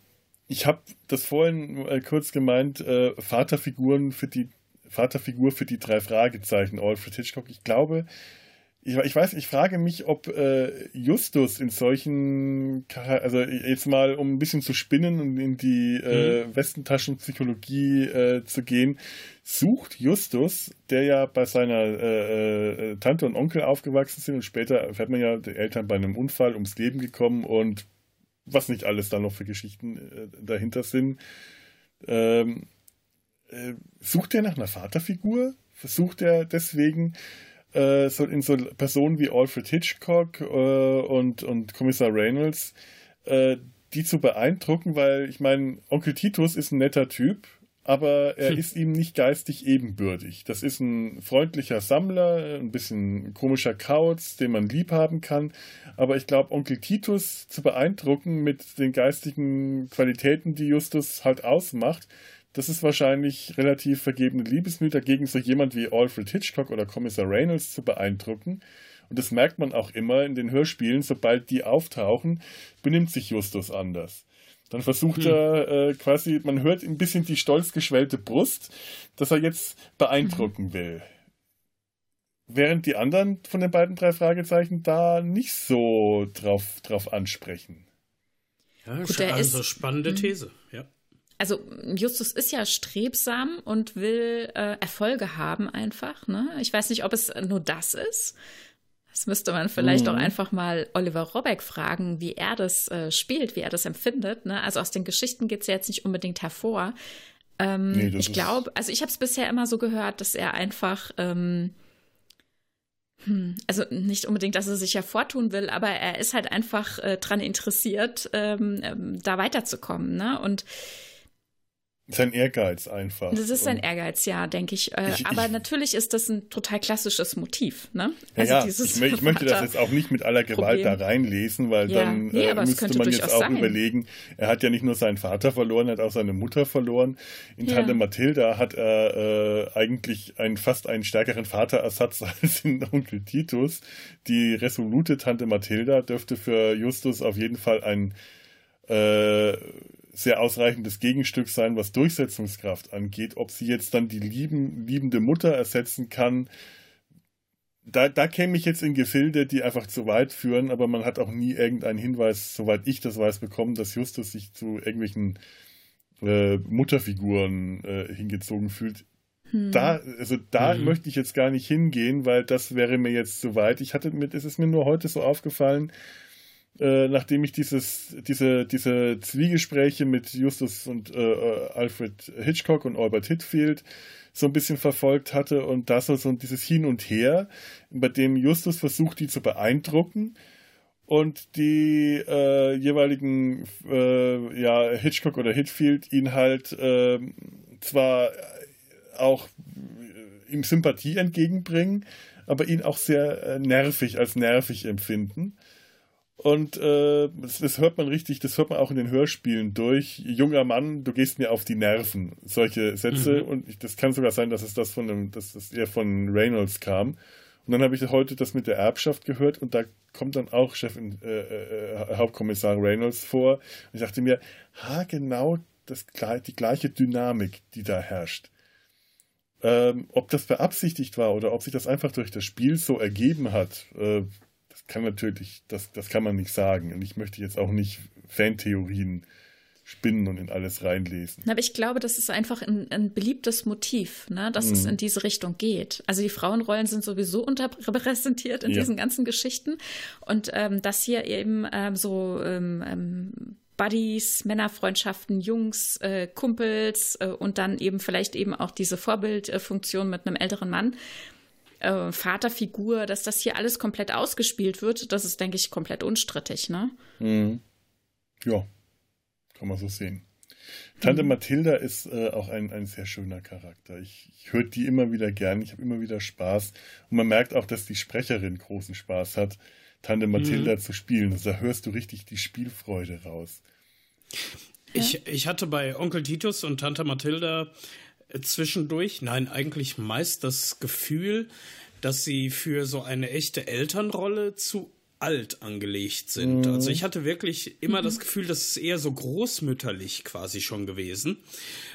ich habe das vorhin äh, kurz gemeint, äh, Vaterfiguren für die Vaterfigur für die drei Fragezeichen, Alfred Hitchcock. Ich glaube, ich, ich weiß, ich frage mich, ob äh, Justus in solchen, also jetzt mal, um ein bisschen zu spinnen und in die äh, mhm. Westentaschenpsychologie äh, zu gehen, sucht Justus, der ja bei seiner äh, äh, Tante und Onkel aufgewachsen sind und später fährt man ja die Eltern bei einem Unfall ums Leben gekommen und was nicht alles da noch für Geschichten äh, dahinter sind. Ähm, äh, sucht er nach einer Vaterfigur? Versucht er deswegen äh, so in so Personen wie Alfred Hitchcock äh, und, und Kommissar Reynolds äh, die zu beeindrucken, weil ich meine, Onkel Titus ist ein netter Typ, aber er hm. ist ihm nicht geistig ebenbürtig. Das ist ein freundlicher Sammler, ein bisschen komischer Kauz, den man lieb haben kann. Aber ich glaube, Onkel Titus zu beeindrucken mit den geistigen Qualitäten, die Justus halt ausmacht, das ist wahrscheinlich relativ vergebene Liebesmüh, dagegen so jemand wie Alfred Hitchcock oder Kommissar Reynolds zu beeindrucken. Und das merkt man auch immer in den Hörspielen, sobald die auftauchen, benimmt sich Justus anders. Dann versucht hm. er äh, quasi, man hört ein bisschen die stolz geschwellte Brust, dass er jetzt beeindrucken will. Während die anderen von den beiden drei Fragezeichen da nicht so drauf, drauf ansprechen. Ja, Gut, also ist, spannende hm. These, ja. Also Justus ist ja strebsam und will äh, Erfolge haben einfach. Ne? Ich weiß nicht, ob es nur das ist. Das müsste man vielleicht mhm. auch einfach mal Oliver Robeck fragen, wie er das äh, spielt, wie er das empfindet. Ne? Also aus den Geschichten geht es ja jetzt nicht unbedingt hervor. Ähm, nee, ich glaube, also ich habe es bisher immer so gehört, dass er einfach ähm, hm, also nicht unbedingt, dass er sich hervortun will, aber er ist halt einfach äh, dran interessiert, ähm, ähm, da weiterzukommen. Ne? Und sein Ehrgeiz einfach. Das ist sein Ehrgeiz, ja, denke ich. Äh, ich aber ich, natürlich ist das ein total klassisches Motiv, ne? Also ja, ich, ich, möchte das jetzt auch nicht mit aller Gewalt Problem. da reinlesen, weil ja. dann nee, äh, müsste man jetzt auch sein. überlegen, er hat ja nicht nur seinen Vater verloren, er hat auch seine Mutter verloren. In ja. Tante Mathilda hat er äh, eigentlich einen fast einen stärkeren Vaterersatz als in Onkel Titus. Die resolute Tante Mathilda dürfte für Justus auf jeden Fall ein äh, sehr ausreichendes Gegenstück sein, was Durchsetzungskraft angeht. Ob sie jetzt dann die lieben, liebende Mutter ersetzen kann, da, da käme ich jetzt in Gefilde, die einfach zu weit führen, aber man hat auch nie irgendeinen Hinweis, soweit ich das weiß, bekommen, dass Justus sich zu irgendwelchen äh, Mutterfiguren äh, hingezogen fühlt. Hm. Da, also da hm. möchte ich jetzt gar nicht hingehen, weil das wäre mir jetzt zu weit. Ich hatte mit, es ist mir nur heute so aufgefallen, äh, nachdem ich dieses, diese, diese Zwiegespräche mit Justus und äh, äh, Alfred Hitchcock und Albert Hitfield so ein bisschen verfolgt hatte und das so dieses Hin und Her, bei dem Justus versucht, die zu beeindrucken und die äh, jeweiligen äh, ja, Hitchcock oder Hitfield ihn halt äh, zwar auch ihm Sympathie entgegenbringen, aber ihn auch sehr nervig als nervig empfinden. Und äh, das, das, hört man richtig, das hört man auch in den Hörspielen durch. Junger Mann, du gehst mir auf die Nerven. Solche Sätze. Mhm. Und ich, das kann sogar sein, dass es das von einem, dass das eher von Reynolds kam. Und dann habe ich heute das mit der Erbschaft gehört und da kommt dann auch Chef äh, äh, Hauptkommissar Reynolds vor. Und ich dachte mir, ha, genau das, die gleiche Dynamik, die da herrscht. Ähm, ob das beabsichtigt war oder ob sich das einfach durch das Spiel so ergeben hat, äh, kann natürlich, das, das kann man nicht sagen. Und ich möchte jetzt auch nicht Fantheorien spinnen und in alles reinlesen. Aber ich glaube, das ist einfach ein, ein beliebtes Motiv, ne, dass mhm. es in diese Richtung geht. Also die Frauenrollen sind sowieso unterrepräsentiert in ja. diesen ganzen Geschichten. Und ähm, dass hier eben ähm, so ähm, ähm, Buddies, Männerfreundschaften, Jungs, äh, Kumpels äh, und dann eben vielleicht eben auch diese Vorbildfunktion mit einem älteren Mann äh, Vaterfigur, dass das hier alles komplett ausgespielt wird, das ist, denke ich, komplett unstrittig, ne? Mhm. Ja, kann man so sehen. Tante mhm. Mathilda ist äh, auch ein, ein sehr schöner Charakter. Ich, ich höre die immer wieder gern, ich habe immer wieder Spaß. Und man merkt auch, dass die Sprecherin großen Spaß hat, Tante Mathilda mhm. zu spielen. Also da hörst du richtig die Spielfreude raus. Ich, ich hatte bei Onkel Titus und Tante Mathilda zwischendurch, nein, eigentlich meist das Gefühl, dass sie für so eine echte Elternrolle zu alt angelegt sind. Mhm. Also ich hatte wirklich immer mhm. das Gefühl, das ist eher so großmütterlich quasi schon gewesen.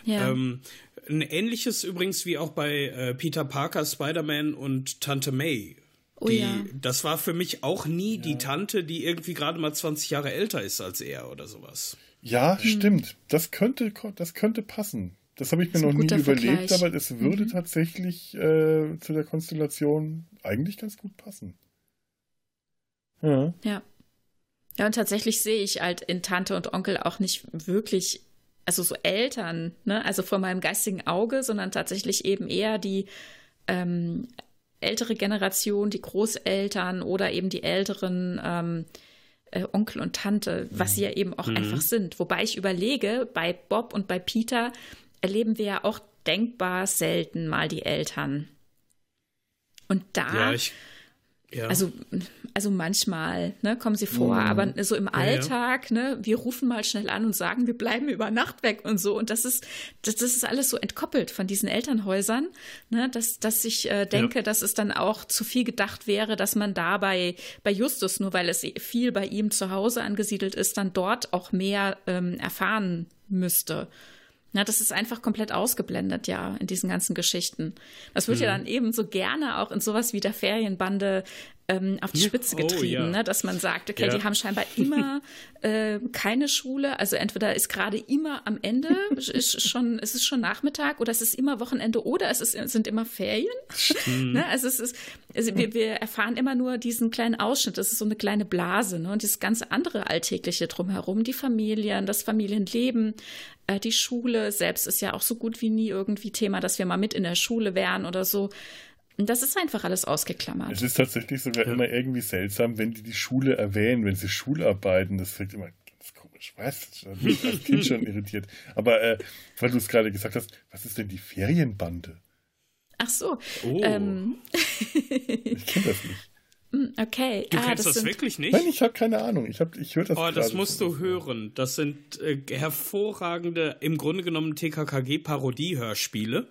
Ja. Ähm, ein ähnliches übrigens wie auch bei äh, Peter Parker, Spider-Man und Tante May. Oh, die, ja. Das war für mich auch nie ja. die Tante, die irgendwie gerade mal 20 Jahre älter ist als er oder sowas. Ja, mhm. stimmt. Das könnte, das könnte passen. Das habe ich mir noch nie überlegt, Vergleich. aber es würde mhm. tatsächlich äh, zu der Konstellation eigentlich ganz gut passen. Ja. Ja. Ja, und tatsächlich sehe ich halt in Tante und Onkel auch nicht wirklich, also so Eltern, ne, also vor meinem geistigen Auge, sondern tatsächlich eben eher die ähm, ältere Generation, die Großeltern oder eben die älteren ähm, äh, Onkel und Tante, was sie ja eben auch mhm. einfach sind. Wobei ich überlege, bei Bob und bei Peter, erleben wir ja auch denkbar selten mal die Eltern. Und da, ja, ich, ja. also, also manchmal ne, kommen sie vor, mhm. aber so im Alltag, ja, ne, wir rufen mal schnell an und sagen, wir bleiben über Nacht weg und so. Und das ist, das, das ist alles so entkoppelt von diesen Elternhäusern, ne, dass, dass ich äh, denke, dass es dann auch zu viel gedacht wäre, dass man da bei, bei Justus, nur weil es viel bei ihm zu Hause angesiedelt ist, dann dort auch mehr ähm, erfahren müsste. Na, das ist einfach komplett ausgeblendet, ja, in diesen ganzen Geschichten. Das wird mhm. ja dann eben so gerne auch in sowas wie der Ferienbande ähm, auf die Spitze getrieben, oh, ja. ne? dass man sagt, okay, ja. die haben scheinbar immer äh, keine Schule, also entweder ist gerade immer am Ende, ist schon, es ist schon Nachmittag oder es ist immer Wochenende oder es ist, sind immer Ferien. ne? Also es ist, also wir, wir erfahren immer nur diesen kleinen Ausschnitt, das ist so eine kleine Blase, ne? Und dieses ganze andere Alltägliche drumherum, die Familien, das Familienleben, äh, die Schule selbst ist ja auch so gut wie nie irgendwie Thema, dass wir mal mit in der Schule wären oder so. Das ist einfach alles ausgeklammert. Es ist tatsächlich sogar ja. immer irgendwie seltsam, wenn die die Schule erwähnen, wenn sie Schularbeiten, das wirkt immer ganz komisch. Was? Das mich als Kind schon irritiert. Aber äh, weil du es gerade gesagt hast, was ist denn die Ferienbande? Ach so. Oh. Ähm. ich kenne das nicht. Hm, okay. Du ah, kennst das, das wirklich nicht? Nein, ich habe keine Ahnung. Ich, hab, ich höre das Oh, das musst du hören. Das sind äh, hervorragende, im Grunde genommen TKKG-Parodie-Hörspiele,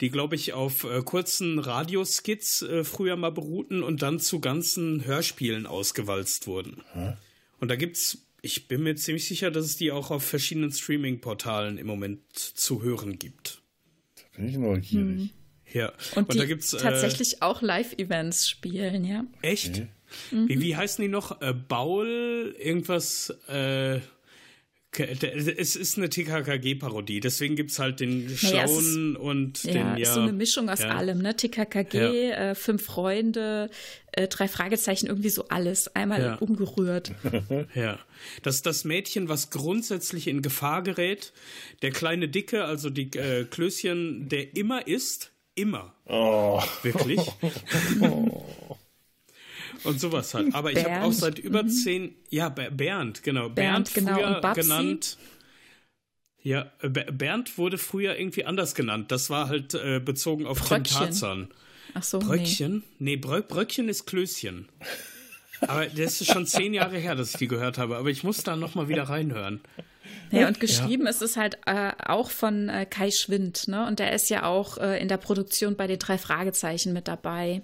die, glaube ich, auf äh, kurzen Radioskits äh, früher mal beruhten und dann zu ganzen Hörspielen ausgewalzt wurden. Hm? Und da gibt's, ich bin mir ziemlich sicher, dass es die auch auf verschiedenen Streaming-Portalen im Moment zu hören gibt. Da bin ich neugierig. Hm. Ja. Und, und die da gibt's, äh, tatsächlich auch Live-Events spielen, ja. Echt? Mhm. Wie, wie heißen die noch? Äh, Baul, irgendwas, äh, es ist eine TKKG-Parodie, deswegen gibt es halt den naja, Schauen und ja, den. Ja, ist so eine Mischung aus ja. allem, ne? TKKG, ja. äh, Fünf Freunde, äh, drei Fragezeichen, irgendwie so alles, einmal ja. umgerührt. ja. Das das Mädchen, was grundsätzlich in Gefahr gerät, der kleine Dicke, also die äh, Klößchen, der immer isst, Immer. Oh. Wirklich? Oh. Und sowas halt. Aber ich habe auch seit über mhm. zehn, ja, Bernd, genau. Bernd, Bernd genau. früher genannt. Ja, Bernd wurde früher irgendwie anders genannt. Das war halt äh, bezogen auf Bröckchen. Tim Tarzan. Ach so. Bröckchen? Nee, nee Brö Bröckchen ist Klößchen. Aber das ist schon zehn Jahre her, dass ich die gehört habe. Aber ich muss da nochmal wieder reinhören. Ja, und geschrieben ja. ist es halt äh, auch von äh, Kai Schwind, ne? Und der ist ja auch äh, in der Produktion bei den drei Fragezeichen mit dabei.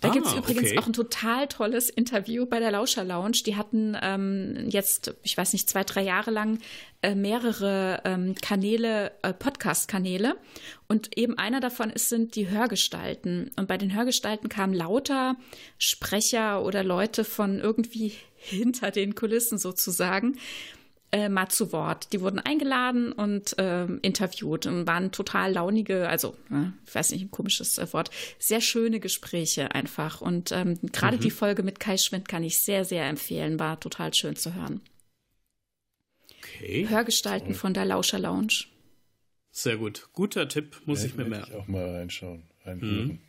Da ah, gibt es übrigens okay. auch ein total tolles Interview bei der Lauscher Lounge. Die hatten ähm, jetzt, ich weiß nicht, zwei, drei Jahre lang äh, mehrere ähm, Kanäle, äh, Podcast-Kanäle. Und eben einer davon ist, sind die Hörgestalten. Und bei den Hörgestalten kamen lauter Sprecher oder Leute von irgendwie hinter den Kulissen sozusagen äh, mal zu Wort. Die wurden eingeladen und ähm, interviewt und waren total launige, also äh, ich weiß nicht, ein komisches äh, Wort, sehr schöne Gespräche einfach. Und ähm, gerade mhm. die Folge mit Kai Schwind kann ich sehr, sehr empfehlen, war total schön zu hören. Okay. Hörgestalten von der Lauscher Lounge. Sehr gut. Guter Tipp, muss ja, ich mir merken. Ich auch mal reinschauen. Mhm.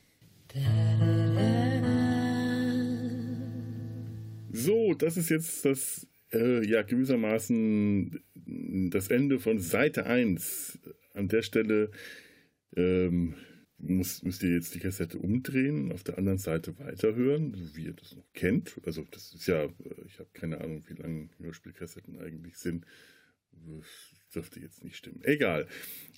So, das ist jetzt das äh, ja gewissermaßen das Ende von Seite 1. An der Stelle ähm, muss, müsst ihr jetzt die Kassette umdrehen, auf der anderen Seite weiterhören, so wie ihr das noch kennt. Also das ist ja, ich habe keine Ahnung, wie lange Hörspielkassetten eigentlich sind. Das dürfte jetzt nicht stimmen. Egal.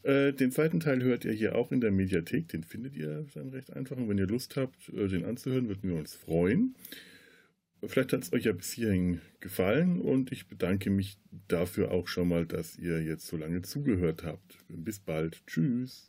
Äh, den zweiten Teil hört ihr hier auch in der Mediathek. Den findet ihr dann recht einfach. Und wenn ihr Lust habt, äh, den anzuhören, würden wir uns freuen. Vielleicht hat es euch ja bis hierhin gefallen und ich bedanke mich dafür auch schon mal, dass ihr jetzt so lange zugehört habt. Bis bald. Tschüss.